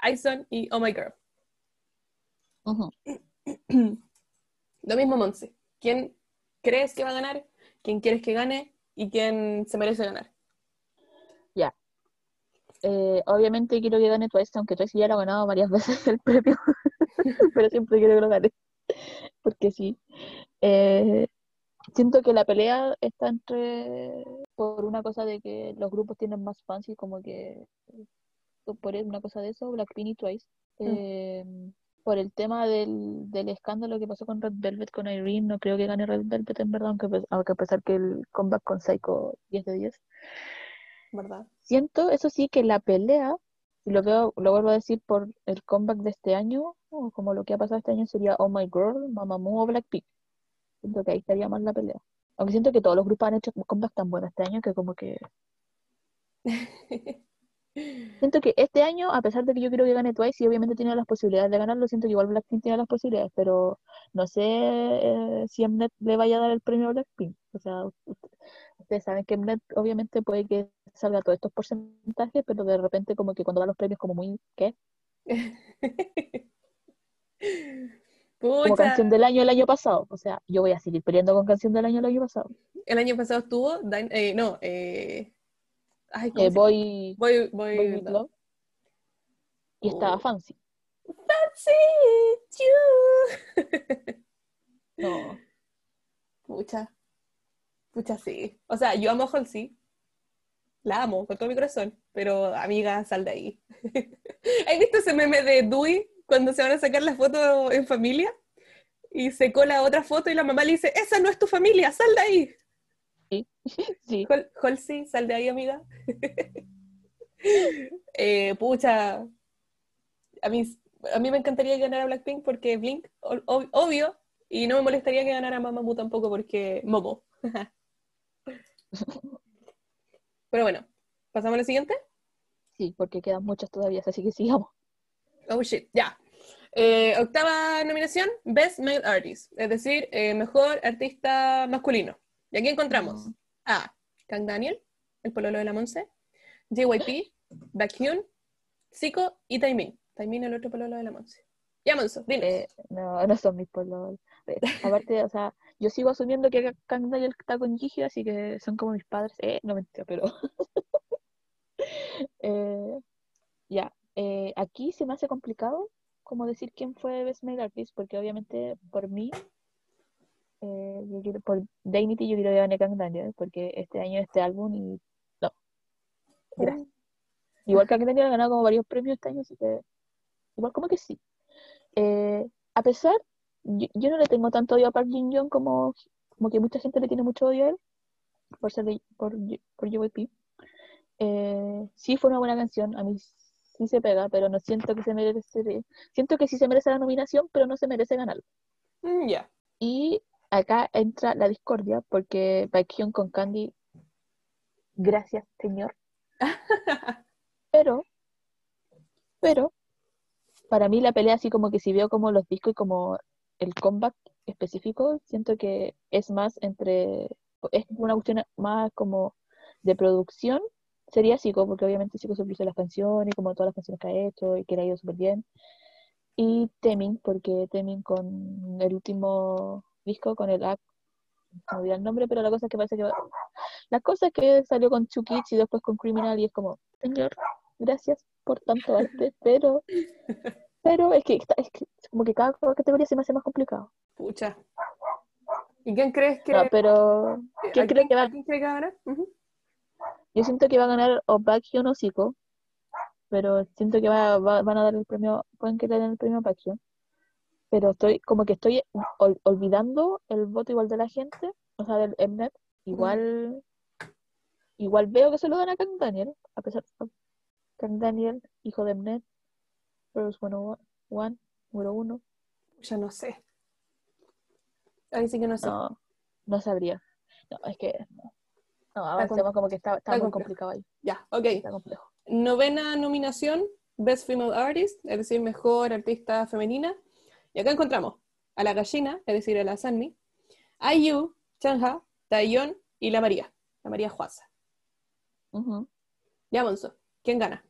Ison y Oh My Girl. Lo mismo, Monse. ¿Quién crees que va a ganar? ¿Quién quieres que gane? ¿Y quién se merece ganar? Ya. Eh, obviamente quiero que gane Twice, aunque Twice ya lo ha ganado varias veces el premio, pero siempre quiero que lo gane, porque sí. Eh, siento que la pelea está entre, por una cosa de que los grupos tienen más fans y como que, por una cosa de eso, Blackpink y Twice. Eh, por el tema del, del escándalo que pasó con Red Velvet, con Irene, no creo que gane Red Velvet en verdad, aunque, pe- aunque a pesar que el comeback con Psycho 10 de 10. ¿Verdad? Siento, eso sí, que la pelea Y lo veo, lo vuelvo a decir por el comeback de este año, o como lo que ha pasado este año sería Oh My Girl, Mamamoo o Blackpink. Siento que ahí estaría más la pelea. Aunque siento que todos los grupos han hecho comebacks tan buenos este año que como que... Siento que este año, a pesar de que yo quiero que gane Twice, y obviamente tiene las posibilidades de ganarlo, siento que igual Blackpink tiene las posibilidades, pero no sé eh, si Mnet le vaya a dar el premio a Blackpink. O sea, ustedes saben que Mnet obviamente puede que salga todos estos porcentajes, pero de repente como que cuando da los premios como muy, ¿qué? Como canción del año el año pasado. O sea, yo voy a seguir peleando con canción del año el año pasado. el año pasado estuvo, eh, no, eh, ay, ¿cómo Eh, voy, voy, voy. Love. Y estaba Oh. Fancy. Sí, you. No. Pucha, pucha, sí. O sea, yo amo a Halsey, la amo con todo mi corazón, pero amiga, sal de ahí. ¿Has visto ese meme de Dewey cuando se van a sacar la foto en familia? Y se cola otra foto y la mamá le dice, esa no es tu familia, sal de ahí. Sí. Hol- Halsey, sal de ahí, amiga. Eh, pucha, a mí, a mí me encantaría que ganara Blackpink porque Blink, obvio, y no me molestaría que ganara Mamamoo tampoco porque Momo. Pero bueno, ¿pasamos a la siguiente? Sí, porque quedan muchas todavía, así que sigamos. Oh shit, ya. Eh, octava nominación, Best Male Artist, es decir, eh, mejor artista masculino. Y aquí encontramos Mm. a Kang Daniel, el pololo de la Monse, JYP, Baekhyun, Zico y Taemin. Taemin el otro pololo de la Monse. Ya, Monzo, dinos. Eh, no, no son mis polos. Eh, aparte, o sea, yo sigo asumiendo que Kang Daniel está con Gigi, así que son como mis padres. Eh, no mentira, pero. Eh, ya. aquí se me hace complicado como decir quién fue Best Male Artist, porque obviamente por mí, eh, yo quiero- por Dignity, yo quiero que gane Daniel, porque este año este álbum y. No. Gracias. Igual Kang Daniel ha ganado como varios premios este año, así que. Igual como que sí. Eh, a pesar, yo, yo no le tengo tanto odio a Park Jin Young como, como que mucha gente le tiene mucho odio a él por ser de- por, por JYP. Eh, sí fue una buena canción, a mí sí se pega, pero no siento que se merece, siento que sí se merece la nominación, pero no se merece ganar. Mm, ya. Y acá entra la discordia, porque Baekhyun con Candy, gracias señor, pero, pero, para mí la pelea así como que si veo como los discos y como el comeback específico, siento que es más entre, es una cuestión más como de producción, sería Zico, porque obviamente Zico se produce las canciones, como todas las canciones que ha hecho y que le ha ido súper bien, y Temin, porque Temin con el último disco, con el act, no me olvidé el nombre, pero la cosa es que parece que va- la cosa es que salió con Kids y después con Criminal y es como, señor, gracias por tanto arte, pero pero es que, es que como que cada categoría se me hace más complicado. Pucha. ¿Y quién crees que, No, pero ¿quién cree que va- a quién cree que va a ganar? Yo siento que va a ganar o Baekhyun o Zico, pero siento que va, va- van a dar el premio, pueden que le den el premio a Baekhyun, pero estoy como que estoy ol- olvidando el voto igual de la gente, o sea, del Mnet, igual igual veo que se lo dan a Kang Daniel, a pesar de Kang Daniel, hijo de Mnet, First 101, número uno, Ya no sé. Ahí sí que no sé. no, no sabría. No, es que no, no avancemos com- como que está, está está muy complejo. complicado ahí, Ya, ok. está complejo. Novena nominación, Best Female Artist, es decir, mejor artista femenina. Y acá encontramos a la gallina, es decir, a la Sanmi, IU, Chanja, Taeyeon y la María, la María Juaza. Ujú. Ya, Monzo, ¿quién gana?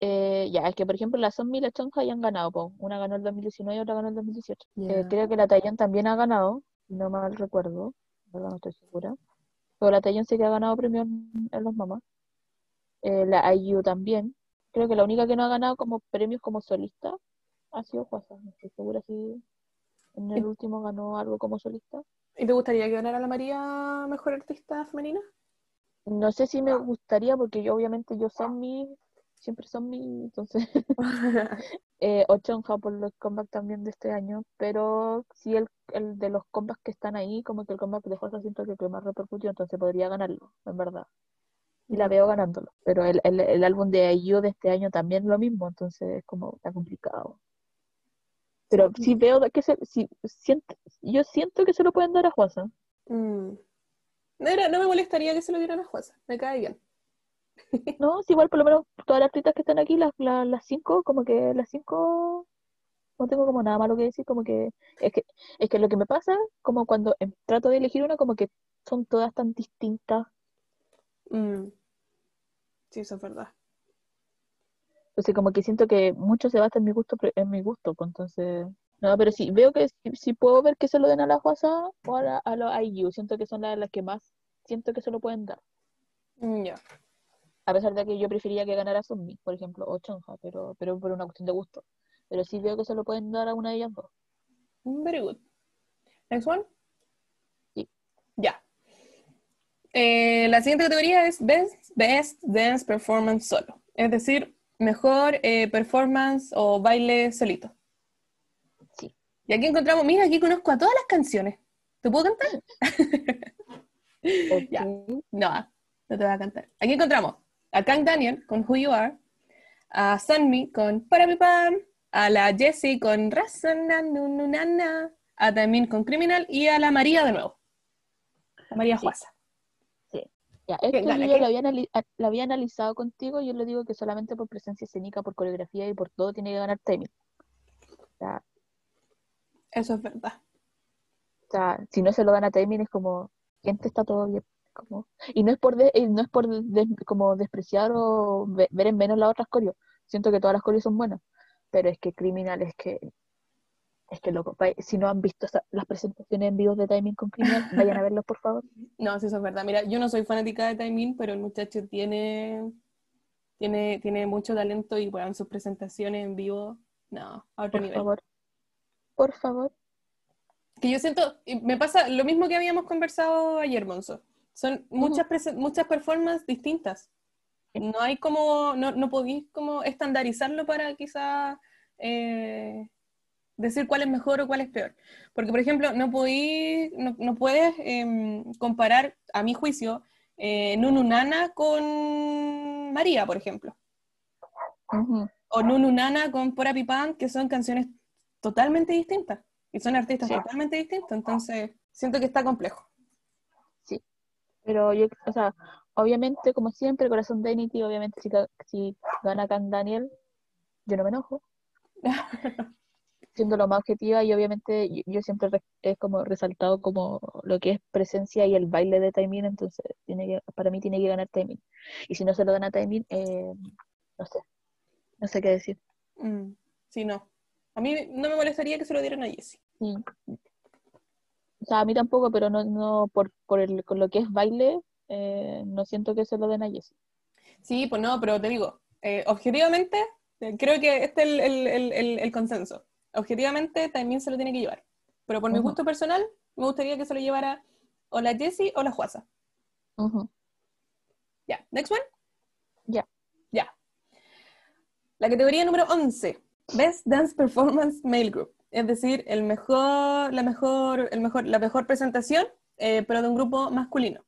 Eh, ya, es que por ejemplo la Sonmi y la Chonja ya han ganado, po. una ganó el 2019 y otra ganó el 2018. Ya. Eh, creo que la Taeyeon también ha ganado, no mal recuerdo, no estoy segura. Pero la Taeyeon sí que ha ganado premios en, en los mamás. Eh, la IU también. Creo que la única que no ha ganado como premios como solista ha sido Juasa. No estoy segura si en el último ganó algo como solista. ¿Y te gustaría que ganara la María mejor artista femenina? No sé si me gustaría, porque yo obviamente yo son mi, siempre son mi, entonces, eh, o Chonja por los comebacks también de este año, pero sí el, el de los comebacks que están ahí, como que el comeback de Jorge siento que el que más repercutió, entonces podría ganarlo, en verdad. y la veo ganándolo. Pero el, el, el álbum de IU de este año también lo mismo, entonces es como está complicado. Pero sí veo que se, sí, siento, yo siento que se lo pueden dar a Juanza. Mm. No, era- no me molestaría que se lo dieran a Juanza, me cae bien. No, sí, igual por lo menos todas las artistas que están aquí, las, las, las cinco, como que las cinco, no tengo como nada malo que decir, como que es que, es que lo que me pasa, como cuando em- trato de elegir una, como que son todas tan distintas. Mm. Sí, eso es verdad. Entonces como que siento que mucho se basa en mi gusto, en mi gusto, pues entonces, no, pero sí, veo que si, si puedo ver que se lo den a la Juasa o a, la, a los IU, siento que son las, las que más siento que se lo pueden dar. Mm, Ya. A pesar de que yo preferiría que ganara Sunmi, por ejemplo, o Chonja, pero, pero por una cuestión de gusto. Pero sí veo que se lo pueden dar a una de ellas dos. Very good. Next one. Sí. Ya. Eh, la siguiente categoría es Best, Best Dance Performance Solo. Es decir, mejor eh, performance o baile solito. Sí. Y aquí encontramos, mira, aquí conozco a todas las canciones. ¿Te puedo cantar? Ya. No, no te voy a cantar. Aquí encontramos a Kang Daniel con Who You Are, a Sunmi con Parapipam, a la Jessie con Razananununana, a Taemin con Criminal y a la María de nuevo. La María Sí. Ya, esto lo había, lo analizado contigo, yo le digo que solamente por presencia escénica, por coreografía y por todo tiene que ganar. O sea, Eso es verdad. o sea, si no se lo gana Taemin es como, gente está todo bien. Como, y no es por de- no es por de- como despreciar o ve- ver en menos las otras coreos. Siento que todas las coreos son buenas, pero es que Criminal es que es que loco. Si no han visto las presentaciones en vivo de Taemin con Criminal, vayan a verlos por favor. No, sí, eso es verdad. Mira, yo no soy fanática de Taemin, pero el muchacho tiene, tiene, tiene mucho talento y bueno, en sus presentaciones en vivo, no, a otro Por nivel. favor. Por favor. que yo siento, me pasa lo mismo que habíamos conversado ayer, Monzo. Son muchas, muchas performances distintas. No hay como, no, no podéis como estandarizarlo para quizá eh, decir cuál es mejor o cuál es peor. Porque, por ejemplo, no, podéis, no, no puedes em, comparar, a mi juicio, eh, Nunu Nana con María, por ejemplo. O Nunu Nana con Pora Pipan, que son canciones totalmente distintas. Y son artistas Sí. totalmente distintos. Entonces, siento que está complejo. Pero yo, o sea, obviamente, como siempre, corazón de Dignity, obviamente si, si gana Kang Daniel, yo no me enojo. Siendo lo más objetiva y obviamente yo, yo siempre re- es como resaltado como lo que es presencia y el baile de Taemin, entonces tiene que, para mí tiene que ganar Taemin. Y si no se lo gana Taemin, eh, no sé, no sé qué decir. Mm, sí, no. A mí no me molestaría que se lo dieran a Jessie. Sí. O sea, a mí tampoco, pero no, no por, por el, con lo que es baile, eh, no siento que se lo den a Jessie. Sí, pues no, pero te digo, eh, objetivamente, eh, creo que este es el- el- el consenso. Objetivamente también se lo tiene que llevar. Pero por mi gusto personal, me gustaría que se lo llevara o la Jessie o la Juasa. Ya, next one. Ya. Ya. La categoría número 11, Best Dance Performance Male Group. Es decir, el mejor, la, mejor, el mejor, la mejor presentación, eh, pero de un grupo masculino.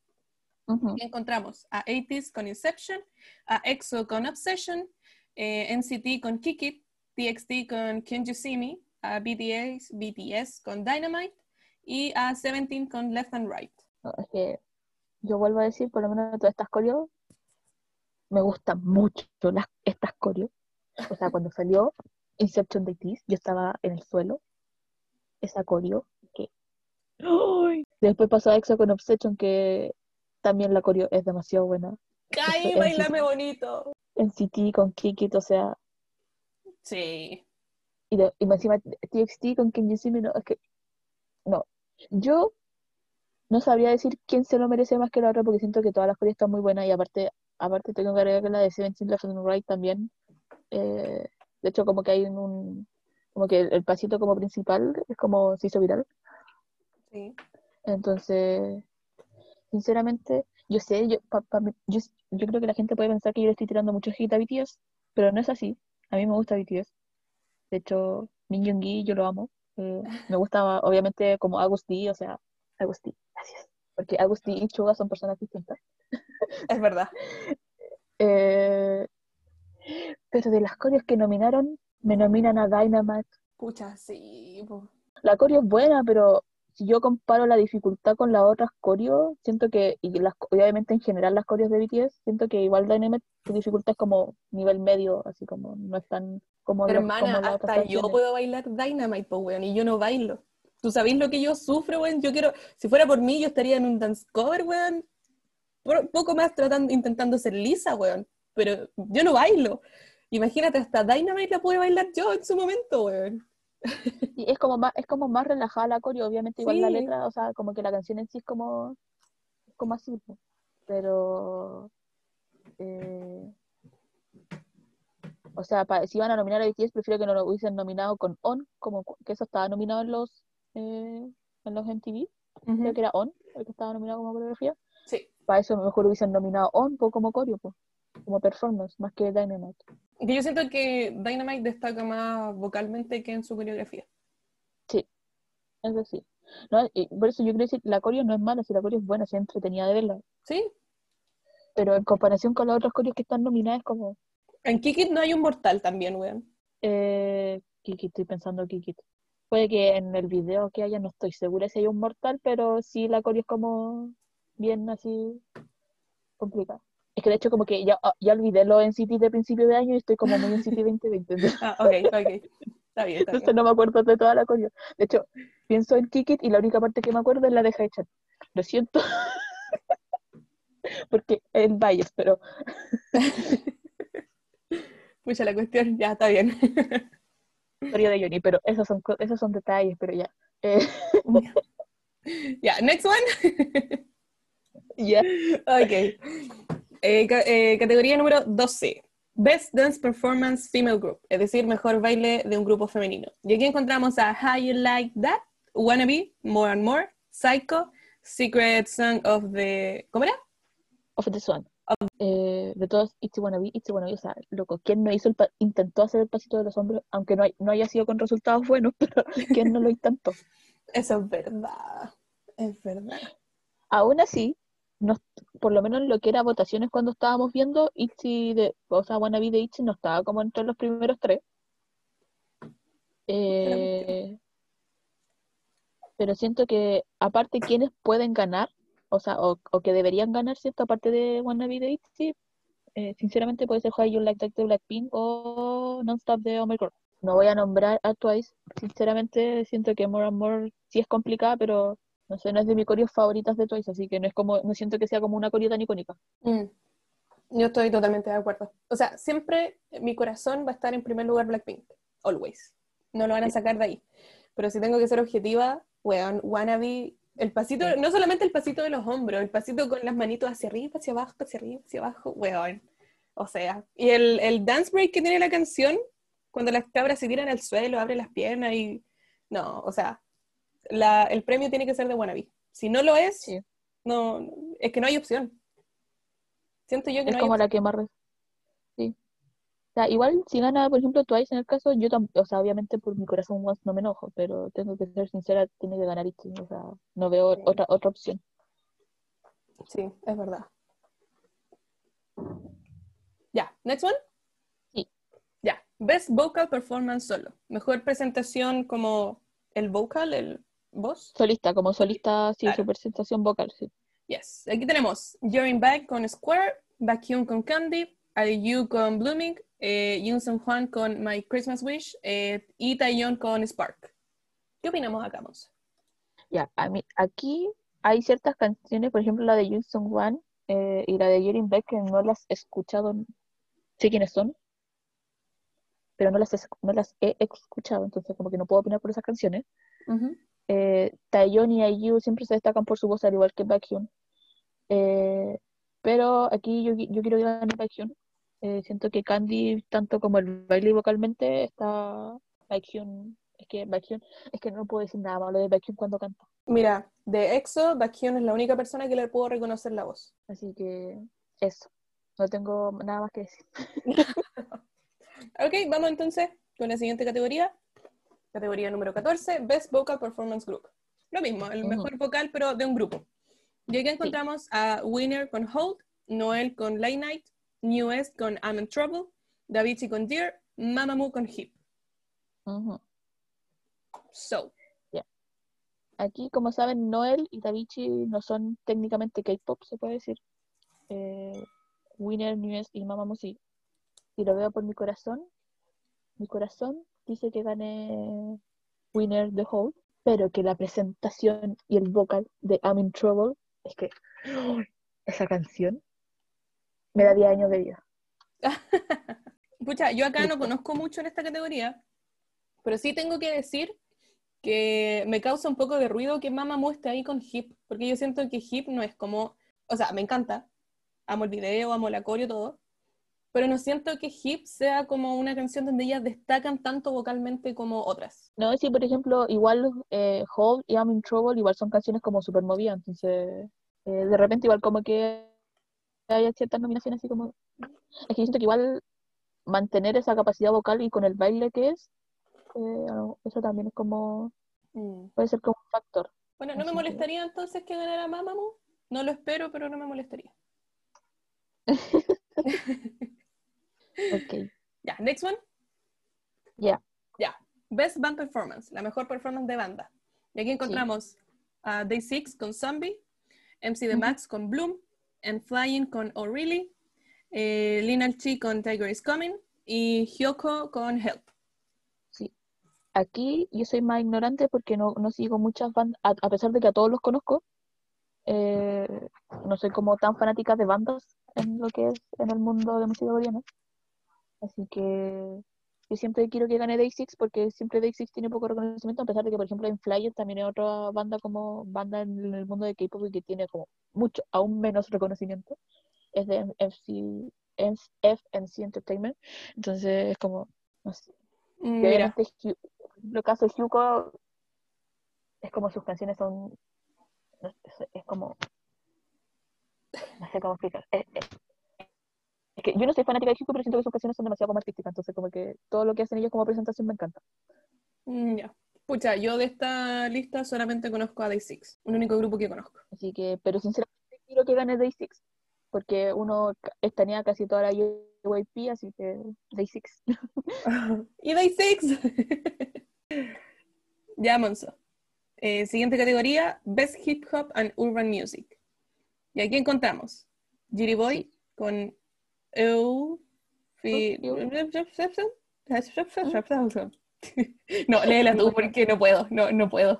Aquí encontramos a 80s con Inception, a EXO con Obsession, eh, NCT con Kick It, TXT con Can You See Me, a BTS, BTS con Dynamite y a Seventeen con Left and Right. No, es que yo vuelvo a decir, por lo menos todas estas coreos, me gustan mucho las, estas coreos. O sea, cuando salió Inception de Tease, yo estaba en el suelo. Esa coreo que... ¡Ay! Después pasó a EXO con Obsession, que también la coreo es demasiado buena. ¡Kai, Eso- bailame bonito! En CT con Kikit, o sea, Sí. y, de- y encima TXT con See Me, no, es que... No, yo no sabría decir quién se lo merece más que la otra porque siento que todas las coreas están muy buenas y aparte, aparte tengo que agregar que la de Left and Right también. eh, de hecho, como que hay un... Como que el, el pasito como principal es como se hizo viral. Sí. Entonces, sinceramente, yo sé, yo, pa- pa yo, yo creo que la gente puede pensar que yo le estoy tirando mucho hate a BTS, pero no es así. A mí me gusta BTS. De hecho, Min Yoongi yo lo amo. Eh, me gusta, obviamente, como August D, o sea, August D, gracias. porque Agustín y Chuga son personas distintas. Es verdad. Eh, pero de las coreos que nominaron, me nominan a Dynamite. Pucha, sí. po. La coreo es buena, pero si yo comparo la dificultad con las otras coreos, siento que, y las, obviamente en general las coreos de BTS, siento que igual Dynamite su dificultad es como nivel medio, así como no es tan como, Pero los- hermana, como hasta yo puedo bailar Dynamite, weón, y yo no bailo. ¿Tú sabés lo que yo sufro, weón? Yo quiero, si fuera por mí, yo estaría en un dance cover, weón, poco más tratando, intentando ser lisa, weón, pero yo no bailo. Imagínate, hasta Dynamite la pude bailar yo en su momento, weón. Y es como más, es como más relajada la coreo, obviamente igual la Sí. letra, o sea, como que la canción en sí es como, es como así, pero eh, o sea, pa- si iban a nominar a BTS, prefiero que no lo hubiesen nominado con On, como que eso estaba nominado en los eh, en los MTV, creo que era On, el que estaba nominado como coreografía. Sí. Para eso mejor hubiesen nominado On como coreo, po, como performance, más que Dynamite. Que yo siento que Dynamite destaca más vocalmente que en su coreografía. Eso sí. No, y por eso yo quiero decir, la coreo no es mala, si la coreo es buena, si es entretenida de verla. ¿Sí? Pero en comparación con las otras coreos que están nominadas, como, En Kikit no hay un mortal también, weón. eh, Kiki, estoy pensando Kiki. Puede que en el video que haya, no estoy segura si hay un mortal, pero sí la coreo es como bien así complicada. Es que de hecho como que ya, ah, ya olvidé los NCT de principio de año y estoy como muy en NCT 2020. entonces- Ah, ok, ok. Está bien, está Entonces bien. no me acuerdo de toda la coreo. De hecho, pienso en Kikit y la única parte que me acuerdo es la de Haechan. Lo siento. Porque es bias, pero Pucha, la cuestión, ya está bien. historia de Johnny, pero esos son, esos son detalles, pero ya. Eh, Ya, next one. ya. Ok. Eh, ca- eh, categoría número 12. Best Dance Performance Female Group, es decir, mejor baile de un grupo femenino. Y aquí encontramos a How You Like That, Wannabe, More and More, Psycho, Secret Song of the... ¿Cómo era? Of the Swan. Eh, de todos, Itzy Wannabe, Itzy Wannabe, o sea, loco, ¿quién no hizo el pa- intentó hacer el pasito de los hombres? Aunque no, hay- no haya sido con resultados buenos, pero ¿quién no lo intentó? Eso es verdad. Es verdad. Aún así, no, por lo menos en lo que era votaciones cuando estábamos viendo, Itzy de, o sea, Wannabe de Itzy no estaba como entre los primeros tres. Eh, pero siento que aparte quienes pueden ganar, o sea, o, o que deberían ganar, ¿cierto? Aparte de Wannabe de ITZY, eh, sinceramente puede ser How You Like That de Blackpink o Non-Stop de Girl. No voy a nombrar a sinceramente siento que More and More sí es complicada, pero no sé, no es de mis coreos favoritas de Twice, así que no es como, no siento que sea como una coreo tan icónica. Mm. Yo estoy totalmente de acuerdo. O sea, siempre mi corazón va a estar en primer lugar Blackpink. Always. No lo van a sacar de ahí. Pero si tengo que ser objetiva, weón, Wannabe, el pasito, Sí. no solamente el pasito de los hombros, el pasito con las manitos hacia arriba, hacia abajo, hacia arriba, hacia abajo, weón. O sea, y el, el dance break que tiene la canción, cuando las cabras se tiran al suelo, abren las piernas y... No, o sea, la- el premio tiene que ser de Wannabe. Si no lo es, Sí. no, es que no hay opción. Siento yo que Es no hay como opción. la que más... Sí. O sea, igual si gana, por ejemplo, Twice en el caso, yo o sea, obviamente por mi corazón no me enojo, pero tengo que ser sincera, tiene que ganar ITZY, o sea, no veo Sí. otra, otra opción. Sí, es verdad. Ya, next one. Sí. Ya, Best Vocal Performance Solo. Mejor presentación como el vocal, el voz. Solista, como solista, sí, Claro. su presentación vocal, sí. Yes. Aquí tenemos You're in Back con Square, Baekhyun con Candy, IU con Blooming, eh, Yoon Sung Hwan con My Christmas Wish eh, y Taeyeon con Spark. ¿Qué opinamos acá, Monse? Ya, mí, aquí hay ciertas canciones, por ejemplo la de Yoon Sung Hwan eh, y la de Yerin Beck, que no las he escuchado, sé quiénes son, pero no las, he- no las he escuchado, entonces como que no puedo opinar por esas canciones. Eh, y IU siempre se destacan por su voz, al igual que Baekhyun. Eh, pero aquí yo, qui- yo quiero que gane Baekhyun. Eh, siento que Candy, tanto como el baile vocalmente, está Baekhyun. Es que Baekhyun, es que no puedo decir nada malo de Baekhyun cuando canta. Mira, de EXO, Baekhyun es la única persona que le puedo reconocer la voz. Así que eso. No tengo nada más que decir. Ok, vamos entonces con la siguiente categoría. Categoría número 14, Best Vocal Performance Group. Lo mismo, el mejor vocal, pero de un grupo. Y aquí encontramos a Winner con Hold, Noel con Late Night, New West con I'm in Trouble, Davichi con Dear, Mamamoo con Hip. So, Aquí, como saben, Noel y Davichi no son técnicamente K-pop, se puede decir. Eh, Winner, Newest y Mamamoo sí. Si lo veo por mi corazón, mi corazón dice que gane Winner The Whole, pero que la presentación y el vocal de I'm in Trouble es que ¡ay! esa canción me da 10 años de vida. Pucha, yo acá no conozco mucho en esta categoría, pero sí tengo que decir que me causa un poco de ruido que Mamamoo esté ahí con Hip, porque yo siento que Hip no es como, o sea, me encanta, amo el video, amo la coreo, todo, pero no siento que Hip sea como una canción donde ellas destacan tanto vocalmente como otras. No, sí, por ejemplo, igual eh, Hold y I'm in Trouble igual son canciones como super movidas, entonces eh, de repente igual como que hay ciertas nominaciones así como... Es que siento que igual mantener esa capacidad vocal y con el baile que es, eh, eso también es como... puede ser como un factor. Bueno, no me Así que- molestaría entonces que ganara Mamamoo, no lo espero, pero no me molestaría. Ok, Ya, next one. ya. Ya, Best Band Performance, la mejor performance de banda. Y aquí encontramos a Day Six con Zombie, MC The. Max con Bloom, and Flying con O'Reilly, eh, Lina Chi con Tiger is Coming y Hyoko con Help. Sí. Aquí yo soy más ignorante porque no, no sigo muchas bandas, a, a pesar de que a todos los conozco, eh, no soy como tan fanática de bandas en lo que es en el mundo de música coreana. Así que yo siempre quiero que gane Day Six porque siempre Day Six tiene poco reconocimiento, a pesar de que, por ejemplo, en Flyer también hay otra banda como banda en el mundo de K-pop y que tiene como mucho, aún menos reconocimiento. Es de FC, es FNC Entertainment. Entonces es como, no sé. Mira, en el caso de Hyuko, es como sus canciones son. es como. No sé cómo explicar. Es, es- es que yo no soy fanática de Hyuko, pero siento que sus canciones son demasiado como artísticas. Entonces, como que todo lo que hacen ellos como presentación me encanta. mm, ya. Pucha, yo de esta lista solamente conozco a Day Six, un único grupo que conozco. Así que, pero sinceramente quiero que gane Day Six. Porque uno estanea casi toda la JYP, así que Day Six. y Day Six. ya, Monzo. Eh, siguiente categoría, Best Hip Hop and Urban Music. Y aquí encontramos Jitty Boy Sí. con Eu... Fi- No, léela tú porque no puedo, no, no puedo.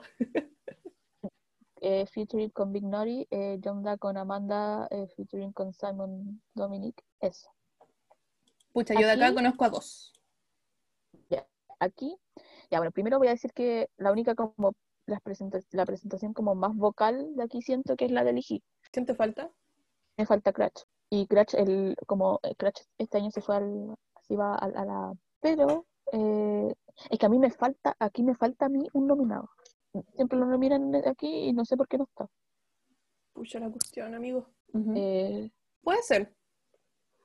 eh, featuring con Big Nori, eh, con Amanda, eh, featuring con Simon Dominic. Eso. Pucha, yo de acá conozco a dos. aquí, ya bueno, primero voy a decir que la única como las presenta- la presentación como más vocal de aquí siento que es la de Ligi. ¿Quién te falta? Me falta Cratch. Y Cratch, el, como eh, Cratch este año se fue al, así va a, a la, pero eh, es que a mí me falta, aquí me falta a mí un nominado. Siempre lo nominan aquí y no sé por qué no está. Pucha la cuestión, amigo. Eh, Puede ser.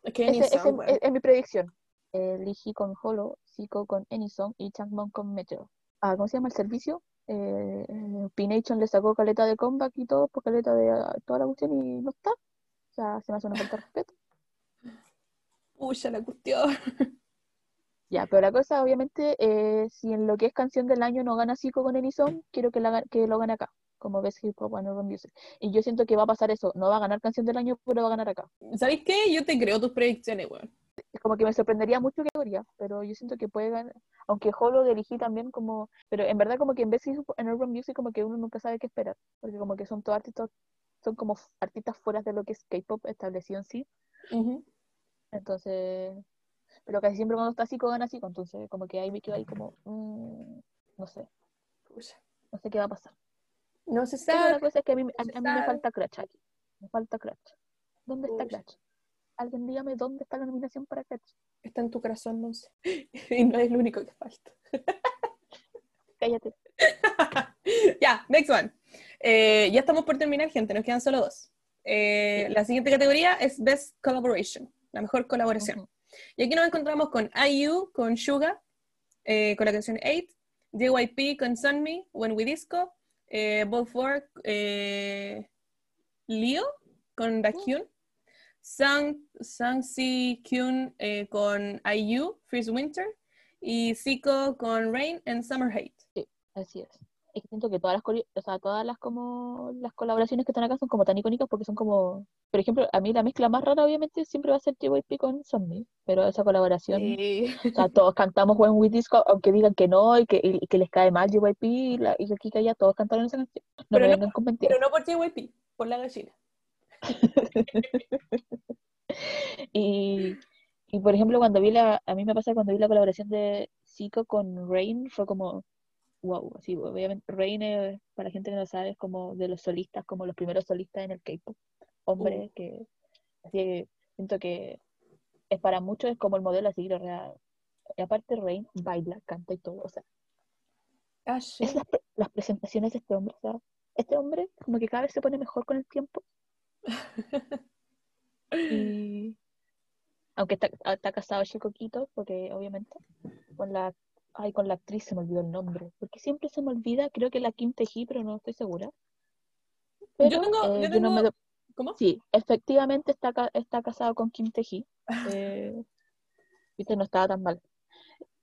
Es que ese, ese Anyson, es, mi predicción. Eh, con Holo, Zico con Enison y Changmon con Meteo. Ah, ¿cómo se llama el servicio? Eh, P-Nation le sacó caleta de comeback y todo, por caleta de ah, toda la cuestión y no está. O sea, se me hace una falta de respeto. Pucha la cuestión. Ya, pero la cosa, obviamente, eh, si en lo que es canción del año no gana Zico con Enison, quiero que, la que lo gane acá, como Best Hip Hop and Urban Music. Y yo siento que va a pasar eso, no va a ganar canción del año, pero va a ganar acá. ¿Sabéis qué? Yo te creo tus predicciones, weón. Es como que me sorprendería mucho que categoría, pero yo siento que puede ganar, aunque Holo dirigí también como, pero en verdad como que en Best Hip Hop and Urban Music como que uno nunca sabe qué esperar, porque como que son todos artistas, son como artistas fuera de lo que es K-pop establecido en sí, Ujú. entonces, pero casi siempre cuando está Zico gana Zico, entonces como que ahí me quedo ahí como, mm, no sé, no sé qué va a pasar. No se Pero la sabe. cosa es que a mí, a, a mí me sabe. falta Cratch aquí, me falta Cratch. ¿Dónde está Pucha. Cratch? Alguien dígame dónde está la nominación para Cratch. Está en tu corazón, Monse. Y no es lo único que falta. Cállate. ya, next one. Eh, ya estamos por terminar, gente. Nos quedan solo dos. Eh, la siguiente categoría es Best Collaboration, la mejor colaboración. Y aquí nos encontramos con IU, con Suga, eh, con la canción 8, JYP con Sunmi, When We Disco, eh, Both Work, eh, Leo con Baekhyun, Sang, Sang Si Kyun eh, con IU, Freeze Winter, y Zico con Rain en Summer Hate. Sí, así es. Es que siento que todas las, o sea, todas las como las colaboraciones que están acá son como tan icónicas porque son como, por ejemplo, a mí la mezcla más rara obviamente siempre va a ser JYP con Zombie, pero esa colaboración, Sí. o sea, todos cantamos When We Disco, aunque digan que no y que, y que les cae mal JYP y, la, y Kika ya todos cantaron esa canción. No Pero me no- vengan con mentiras. Pero no por JYP, por la gallina. Y, y por ejemplo, cuando vi la, a mí me pasa cuando vi la colaboración de Zico con Rain, fue como, wow, así, obviamente, Rain, eh, para la gente que no sabe, es como de los solistas, como los primeros solistas en el K-pop, hombres que, así que siento que es para muchos, es como el modelo a seguir, o sea, y aparte Rain baila, canta y todo, o sea, Ah, sí. es las presentaciones de este hombre, o sea, este hombre como que cada vez se pone mejor con el tiempo. Y aunque está, está casado Chico Quito, porque obviamente con la ay, con la actriz se me olvidó el nombre, porque siempre se me olvida, creo que la Kim Tae-hee, pero no estoy segura. Pero Yo tengo- eh, yo no me ¿Cómo? Sí, efectivamente está, está casado con Kim Tae-hee. Eh, viste, no estaba tan mal.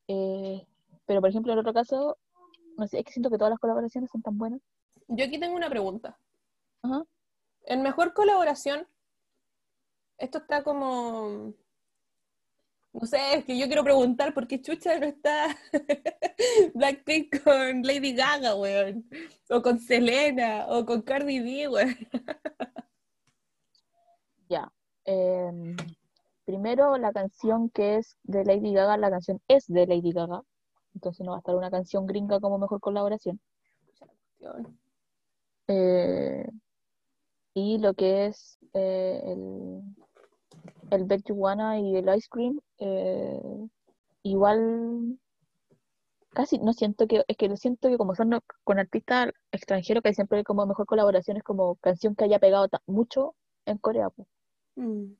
Eh, pero por ejemplo, en otro caso, no sé, es que siento que todas las colaboraciones son tan buenas. Yo aquí tengo una pregunta. Ajá. En mejor colaboración, esto está como. No sé, es que yo quiero preguntar por qué Chucha no está Blackpink con Lady Gaga, weón. O con Selena, o con Cardi B, weón. Ya. Em, primero, la canción que es de Lady Gaga, la canción es de Lady Gaga. Entonces no va a estar una canción gringa como mejor colaboración. Eh, y lo que es eh, el, el Wanna y el Ice Cream, eh, igual casi no siento que, es que lo siento que como son con artistas extranjeros, que siempre hay como mejor colaboración es como canción que haya pegado mucho en Corea. pues. Mm.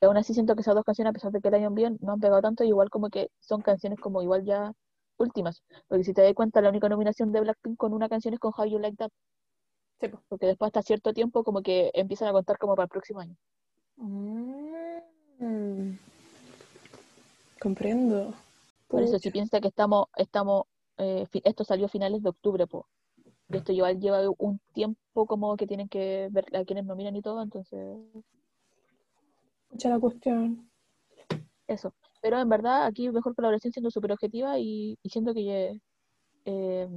Y aún así siento que esas dos canciones, a pesar de que la hayan bien, no han pegado tanto, igual como que son canciones como igual ya últimas. Porque si te das cuenta, la única nominación de Blackpink con una canción es con How You Like That. Sí. Porque después hasta cierto tiempo como que empiezan a contar como para el próximo año. Mm. Comprendo. Por eso si piensa que estamos, estamos, eh, esto salió a finales de octubre, po. Y esto igual lleva un tiempo como que tienen que ver a quienes nominan y todo, entonces Escucha la cuestión. eso. Pero en verdad aquí mejor colaboración siendo súper objetiva y, y siento que eh,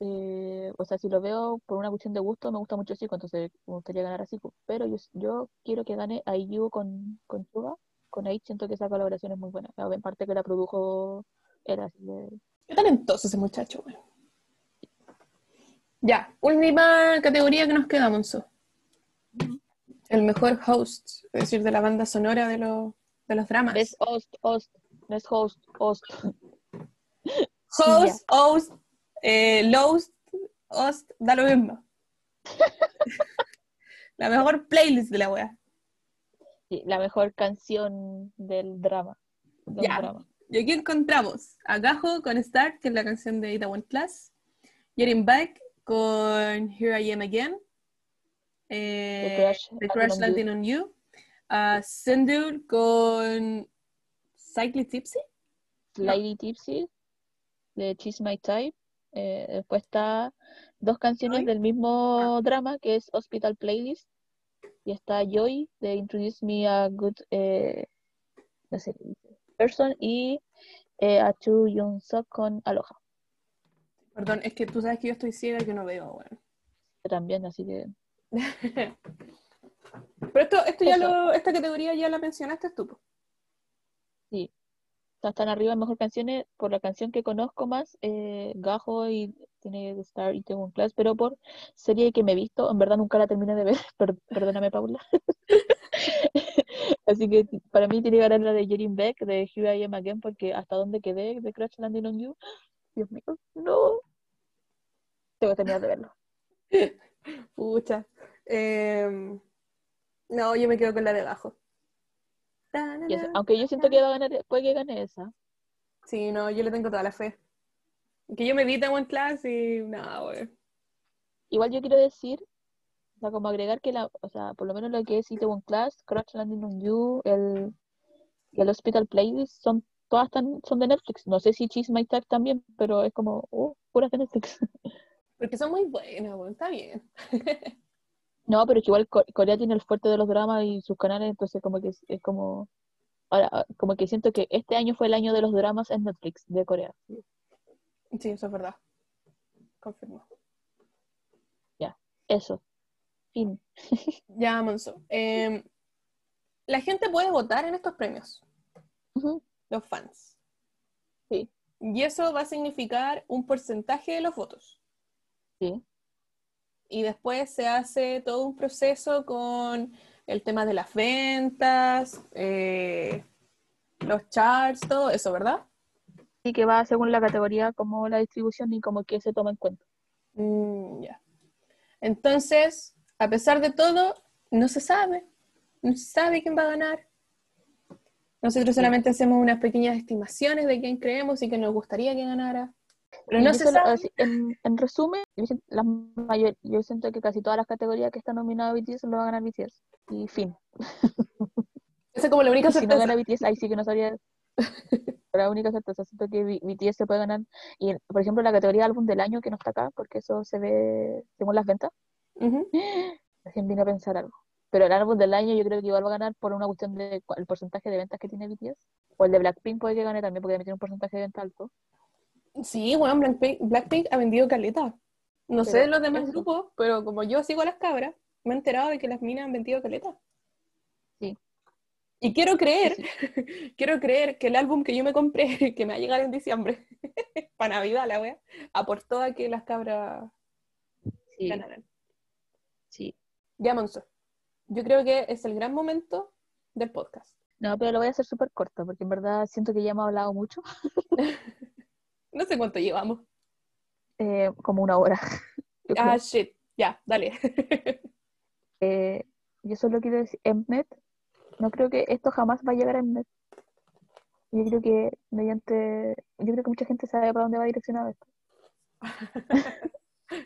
eh, o sea, si lo veo por una cuestión de gusto, me gusta mucho Zico, entonces me gustaría ganar a Zico. Pero yo, yo quiero que gane a IU con, con Suga, con Aid, siento que esa colaboración es muy buena. En parte que la produjo era así de... Qué talentoso ese muchacho. Ya, última categoría que nos queda, Monzo. El mejor host, es decir, de la banda sonora de, los de los dramas. Best host, host, best host, host. Host, host, eh, lowest, host, da lo mismo. la mejor playlist de la wea. Sí, la mejor canción del drama. del Ya. drama. Y aquí encontramos a Gajo con Start, que es la canción de Ita One Class. Yerin Back con Here I Am Again. Eh, The Crash The Crash on Landing on You. Sendur con Cycly Tipsy. Lady Tipsy, de She's My Type. Eh, después está dos canciones Joy. del mismo drama, que es Hospital Playlist. Y está Joy, de Introduce Me a Good eh, no sé Person. Y eh, a Chu Young Sok con Aloha. Perdón, es que tú sabes que yo estoy ciega y que no veo, weón. También, así que Pero esto, esto ya Eso. lo, esta categoría ya la mencionaste tú. sí. Están arriba mejor canciones por la canción que conozco más, eh, Gajo y tiene The Star y tengo un Class, pero por serie que me he visto, en verdad nunca la terminé de ver, per- perdóname Paula. Así que para mí tiene que ganar la de Jerin Beck, de Here I Am Again, porque hasta donde quedé de Crash Landing on You, Dios mío, no. Tengo que terminar de verlo. Pucha. Em, no, yo me quedo con la de Gajo. Aunque yo siento que va a ganar, puede que gane esa. Sí, no, yo le tengo toda la fe. Que yo me vi en One Class y nada, güey. Igual yo quiero decir O sea, como agregar que la, o sea, por lo menos lo que es Itaewon Class, Crash Landing on You, el, y el Hospital Playlist son todas tan, son de Netflix. No sé si Cheese My Tag también, pero es como, uh, puras de Netflix. Porque son muy buenas, bueno, está bien. No, pero es que igual Co- Corea tiene el fuerte de los dramas y sus canales, entonces como que es, es como... Ahora, ah, como que siento que este año fue el año de los dramas en Netflix de Corea. Sí, eso es verdad. Confirmo. Eso. Fin. Ya, Monzo. em, la gente puede votar en estos premios, los fans. Sí. Y eso va a significar un porcentaje de los votos. Sí. Y después se hace todo un proceso con el tema de las ventas, eh, los charts, todo eso, ¿verdad? Y que va según la categoría como la distribución y como que se toma en cuenta. Mm, ya. Entonces, a pesar de todo, no se sabe. No se sabe quién va a ganar. Nosotros solamente hacemos unas pequeñas estimaciones de quién creemos y que nos gustaría que ganara. Pero Y no yo se solo- sabe. así, en, en resumen, yo siento, la mayor, yo siento que casi todas las categorías que están nominadas a BTS lo va a ganar BTS. Y fin. Esa es como la única Y si no certeza. gana BTS, ahí sí que no sabría. La única certeza, siento que BTS se puede ganar. Y, por ejemplo, la categoría álbum del año, que no está acá, porque eso se ve según las ventas, Ujú. recién vine a pensar algo. Pero el álbum del año yo creo que igual va a ganar por una cuestión de cua- el porcentaje de ventas que tiene BTS. O el de Blackpink puede que gane también, porque tiene un porcentaje de venta alto. Sí, bueno, Blackpink, Blackpink ha vendido caleta. No sé de los demás eso. grupos, pero como yo sigo a las cabras, me he enterado de que las minas han vendido caleta. Sí. Y quiero creer, Sí, quiero creer que el álbum que yo me compré, que me va a llegar en diciembre, para Navidad la wea, aportó a que las cabras Sí, ganaran. sí. Ya, Monzo. Yo creo que es el gran momento del podcast. No, pero lo voy a hacer súper corto, porque en verdad siento que ya hemos hablado mucho. No sé cuánto llevamos. eh, como una hora. Ah, shit. Ya, dale. Eh, yo solo quiero decir, Mnet, no creo que esto jamás va a llegar a Mnet. Yo creo que mediante, yo creo que mucha gente sabe para dónde va direccionado esto.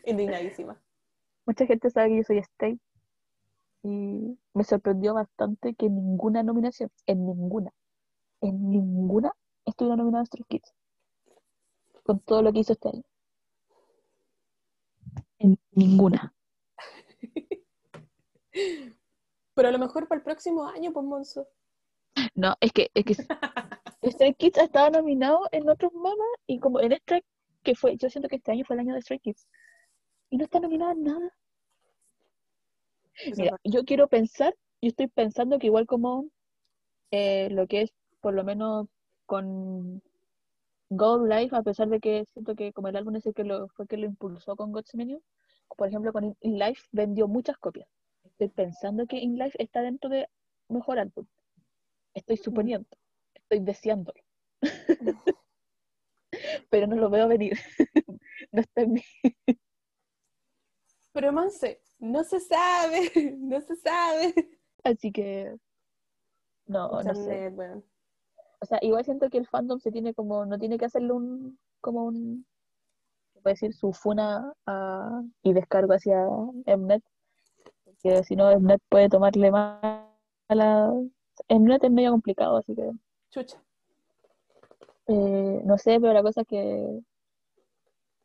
Indignadísima. Mucha gente sabe que yo soy Stay. Y me sorprendió bastante que en ninguna nominación, en ninguna, en ninguna estuviera nominado Stray Kids. Con todo lo que hizo este año. En ninguna. Pero a lo mejor para el próximo año, pues, Monzo. No, es que, es que Stray Kids ha estado nominado en otros mamas y como en Stray, que fue, yo siento que este año fue el año de Stray Kids. Y no está nominado en nada. Mira, yo quiero pensar, yo estoy pensando que igual como eh, lo que es, por lo menos con God Life, a pesar de que siento que como el álbum ese que lo, fue que lo impulsó con God's Menu, por ejemplo con In- Life vendió muchas copias. Estoy pensando que In Life está dentro de mejor álbum. Estoy suponiendo, estoy deseándolo. Pero no lo veo venir. no está en mí. Pero Monse, no se sabe, no se sabe. Así que no, no sé. Weón. O sea, igual siento que el fandom se tiene como, no tiene que hacerle un, como un, puede decir, su funa a- y descargo hacia Mnet, porque si no Mnet puede tomarle más a la... Mnet es medio complicado, así que Chucha. eh, no sé, pero la cosa es que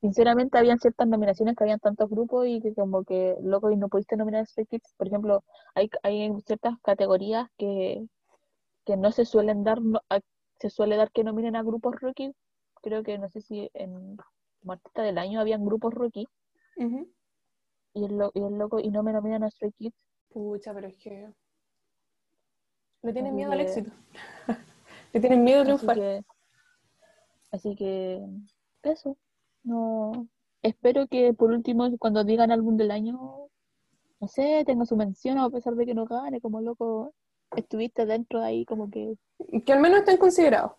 sinceramente habían ciertas nominaciones que habían tantos grupos y que como que loco y no pudiste nominar a Stray Kids, por ejemplo, hay, hay ciertas categorías que, que no se suelen dar, no- a- se suele dar que nominen a grupos rookie, creo que no sé si en como artista del año habían grupos rookie y el, lo- y el loco y no me nominan a Stray Kids, Pucha, pero es que. Le tienen Así miedo al éxito. Le tienen miedo a triunfar. que, así que eso, no, espero que por último cuando digan álbum del año, no sé, tenga su mención a pesar de que no gane, como loco, estuviste dentro de ahí como que Que al menos estén considerados.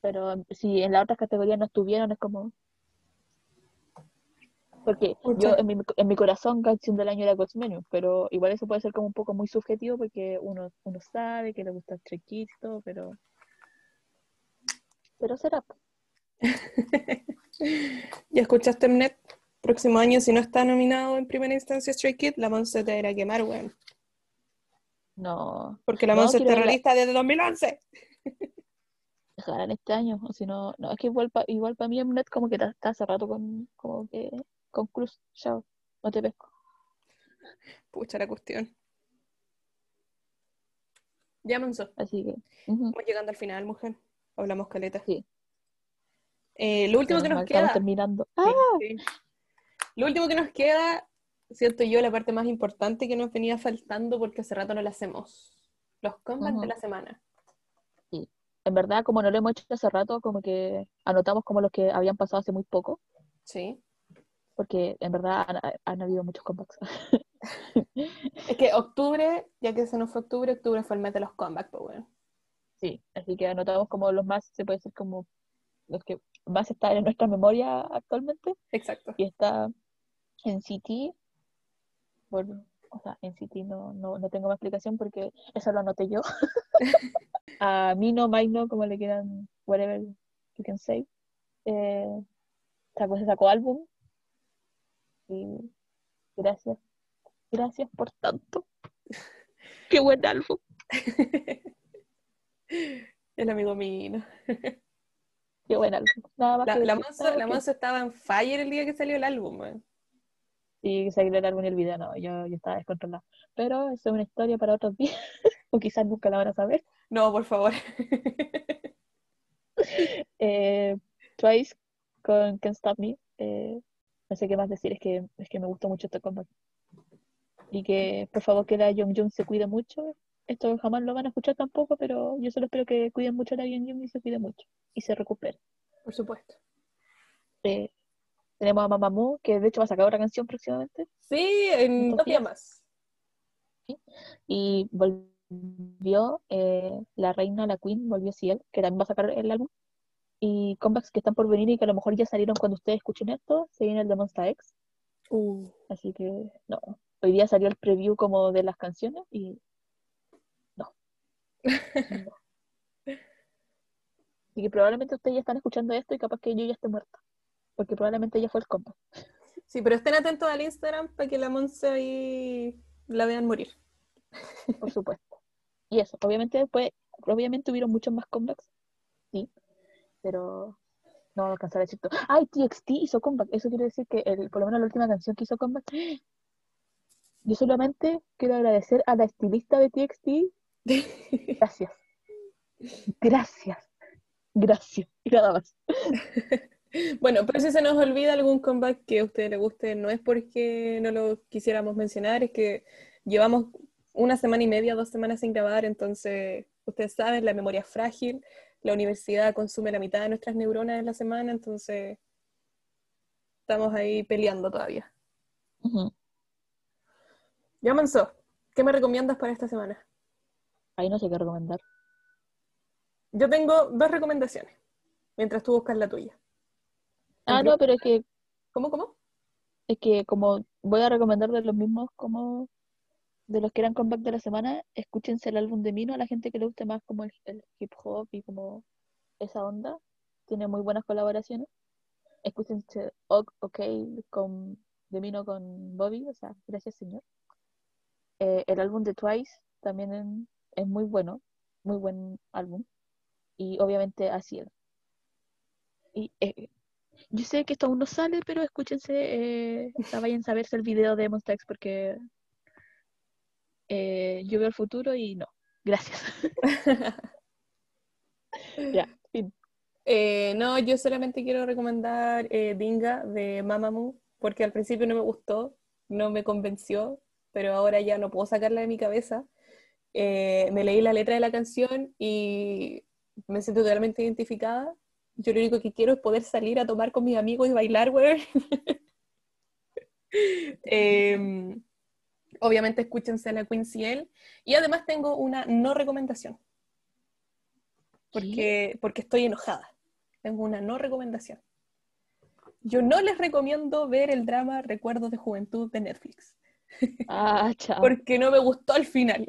pero si en las otras categorías no estuvieron es como porque yo en mi, en mi corazón canción del año era God's Menu, pero igual eso puede ser como un poco muy subjetivo porque uno, uno sabe que le gusta todo, pero pero será ¿Ya escuchaste Mnet? Próximo año, si no está nominado en primera instancia Stray Kids, la Monse te irá a quemar, weón. No. Porque la No, es terrorista desde 2011. Dejarán este año, o si no, no, es que igual para igual pa mí Mnet como que está, hace rato con, como que, con Cruz, chao, no te pesco. Pucha la cuestión. Ya, Monse. Así que, Estamos llegando al final, mujer. Hablamos caleta. Sí. Eh, lo último que nos queda. terminando. Sí, ¡Ah! sí. Lo último que nos queda, siento yo, la parte más importante que nos venía faltando porque hace rato no la hacemos. Los combats de la semana. En verdad, como no lo hemos hecho hace rato, como que anotamos como los que habían pasado hace muy poco, Sí. porque en verdad han, han habido muchos comebacks. Es que octubre, ya que se nos fue octubre, octubre fue el mes de los comebacks, pues bueno. Sí, así que anotamos como los más, se puede decir como los que más están en nuestra memoria actualmente. Exacto. Y está en City, bueno, o sea, en City no, no, no tengo más explicación porque eso lo anoté yo. A Mino, Maino, como le quieran, whatever you can say. Eh, sacó, se sacó álbum. Y gracias. Gracias por tanto. Qué buen álbum. El amigo mío. Qué buen álbum. Nada más La, que la la Monse estaba en fire el día que salió el álbum, weón. Y el álbum y el video, no, yo, yo estaba descontrolada. Pero eso es una historia para otros días, o quizás nunca la van a saber. No, por favor. Eh, Twice con Can't Stop Me. eh, no sé qué más decir, es que, es que me gustó mucho este comeback. Y que por favor que la Young Jung se cuide mucho. Esto jamás lo van a escuchar tampoco, pero yo solo espero que cuiden mucho a la Young Jung y se cuide mucho. Y se recupere. Por supuesto. Eh, tenemos a Mamamoo, que de hecho va a sacar otra canción próximamente. Sí, en dos días días. más. Y volvió eh, la reina, la queen, volvió Ciel, que también va a sacar el álbum. Y comebacks que están por venir y que a lo mejor ya salieron cuando ustedes escuchen esto, se viene el de Monsta X. Uh, Así que no. Hoy día salió el preview como de las canciones y no. No. Así que probablemente ustedes ya están escuchando esto y capaz que yo ya esté muerta. Porque probablemente ya fue el compa. Sí, pero estén atentos al Instagram para que la Monse ahí la vean morir. por supuesto. Y eso, obviamente después, obviamente hubieron muchos más comebacks, sí, pero no alcanzar a decir todo. ¡Ay, TXT hizo comeback! Eso quiere decir que el- por lo menos la última canción que hizo comeback. Yo solamente quiero agradecer a la estilista de TXT. Gracias. Gracias. Gracias. Y nada más. Bueno, pero si se nos olvida algún comeback que a usted le guste, no es porque no lo quisiéramos mencionar, es que llevamos una semana y media, dos semanas sin grabar, entonces ustedes saben, la memoria es frágil, la universidad consume la mitad de nuestras neuronas en la semana, entonces estamos ahí peleando todavía. Ujú. Ya, Manso, ¿qué me recomiendas para esta semana? Ahí no sé qué recomendar. Yo tengo dos recomendaciones, mientras tú buscas la tuya. Ah, no, pero es que, ¿Cómo, cómo? es que como voy a recomendar de los mismos como de los que eran comeback de la semana, escúchense el álbum de Mino, a la gente que le guste más como el, el hip hop y como esa onda. Tiene muy buenas colaboraciones. Escúchense Ok, OK con, de Mino con Bobby, o sea, gracias señor. Eh, el álbum de Twice también en- es muy bueno, muy buen álbum. Y obviamente Asiel. Y eh, yo sé que esto aún no sale, pero escúchense, eh, vayan a verse el video de Monsta X porque eh, yo veo el futuro y no. Gracias. ya, fin. Eh, no, yo solamente quiero recomendar eh, Dinga de Mamamoo, porque al principio no me gustó, no me convenció, pero ahora ya no puedo sacarla de mi cabeza. Me leí la letra de la canción y me siento totalmente identificada. Yo lo único que quiero es poder salir a tomar con mis amigos y bailar, güey. Em, obviamente escúchense a la Queen Ciel. Y además tengo una no recomendación porque, porque estoy enojada. Tengo una no recomendación. Yo no les recomiendo ver el drama Recuerdos de Juventud de Netflix, Ah, chao. porque no me gustó al final.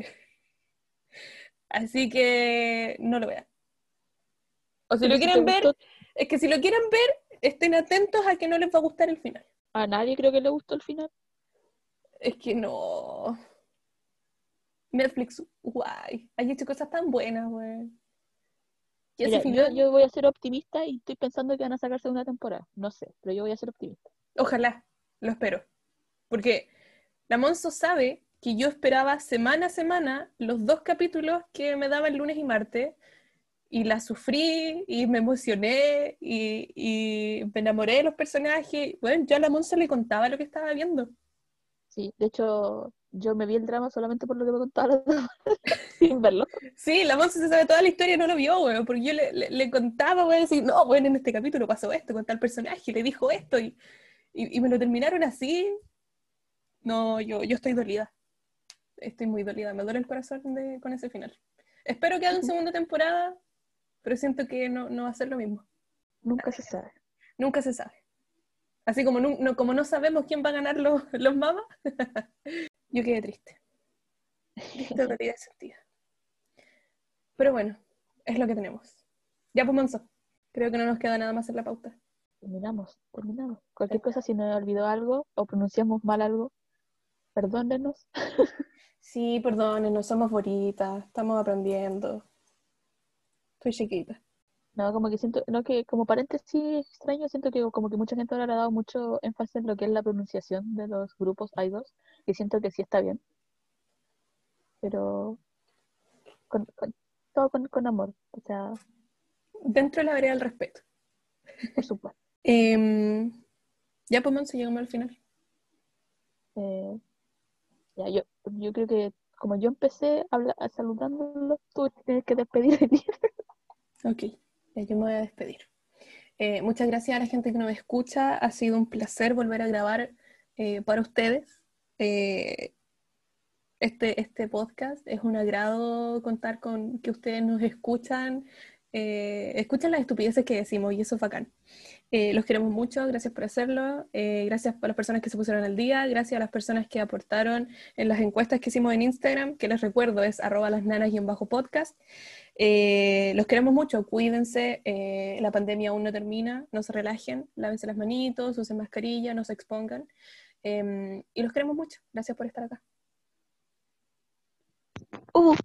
Así que no lo vean. O si lo quieren ver, es que si lo quieren ver, estén atentos a que no les va a gustar el final. A nadie creo que le gustó el final. Es que no. Netflix, guay. Hay hecho cosas tan buenas, güey. Yo, voy a ser optimista y estoy pensando que van a sacar segunda temporada. No sé, pero yo voy a ser optimista. ojalá, lo espero. Porque la Monzo sabe que yo esperaba semana a semana los dos capítulos que me daban lunes y martes. Y la sufrí y me emocioné y, y me enamoré de los personajes. Bueno, yo a la Monza le contaba lo que estaba viendo. Sí, de hecho, yo me vi el drama solamente por lo que me contaba la sin verlo. Sí, la Monza se sabe toda la historia y no lo vio, weón, porque yo le, le- le contaba, weón, decir, no, bueno, en este capítulo pasó esto con tal personaje, le dijo esto, y, y, y me lo terminaron así. No, yo, yo estoy dolida. Estoy muy dolida, me duele el corazón de- con ese final. Espero que hagan segunda temporada, pero siento que no, no va a ser lo mismo. Nunca se sabe. Nunca se sabe. Así como no, no- como no sabemos quién va a ganar los, los mamas, yo quedé triste. Triste, dolida y sentida. Pero bueno, es lo que tenemos. Ya pues, Manso, creo que no nos queda nada más en la pauta. Terminamos, terminamos. Cualquier cosa, si nos olvidó algo o pronunciamos mal algo, perdónenos. Sí, perdonen, no somos bonitas, estamos aprendiendo. Estoy chiquita. No, como que siento, no que como paréntesis extraño, siento que como que mucha gente ahora le ha dado mucho énfasis en lo que es la pronunciación de los grupos idols, y siento que sí está bien. Pero con, con- todo con, con amor, o sea, Dentro de la vereda del respeto. por supuesto. Em, ya pues, Manso, llegamos al final. Eh, ya, yo, yo creo que como yo empecé a saludándolo, tú tienes que despedir de. Ok, yo me voy a despedir. Eh, muchas gracias a la gente que nos escucha. Ha sido un placer volver a grabar eh, para ustedes. Eh, este, este podcast es un agrado contar con que ustedes nos escuchan, eh, escuchan las estupideces que decimos y eso es bacán. Eh, los queremos mucho, gracias por hacerlo. Eh, gracias a las personas que se pusieron al día, gracias a las personas que aportaron en las encuestas que hicimos en Instagram, que les recuerdo es arroba las nanas y en bajo podcast. Eh, los queremos mucho, cuídense, eh, la pandemia aún no termina, no se relajen, lávense las manitos, usen mascarilla, no se expongan. Eh, y los queremos mucho, gracias por estar acá. Uh,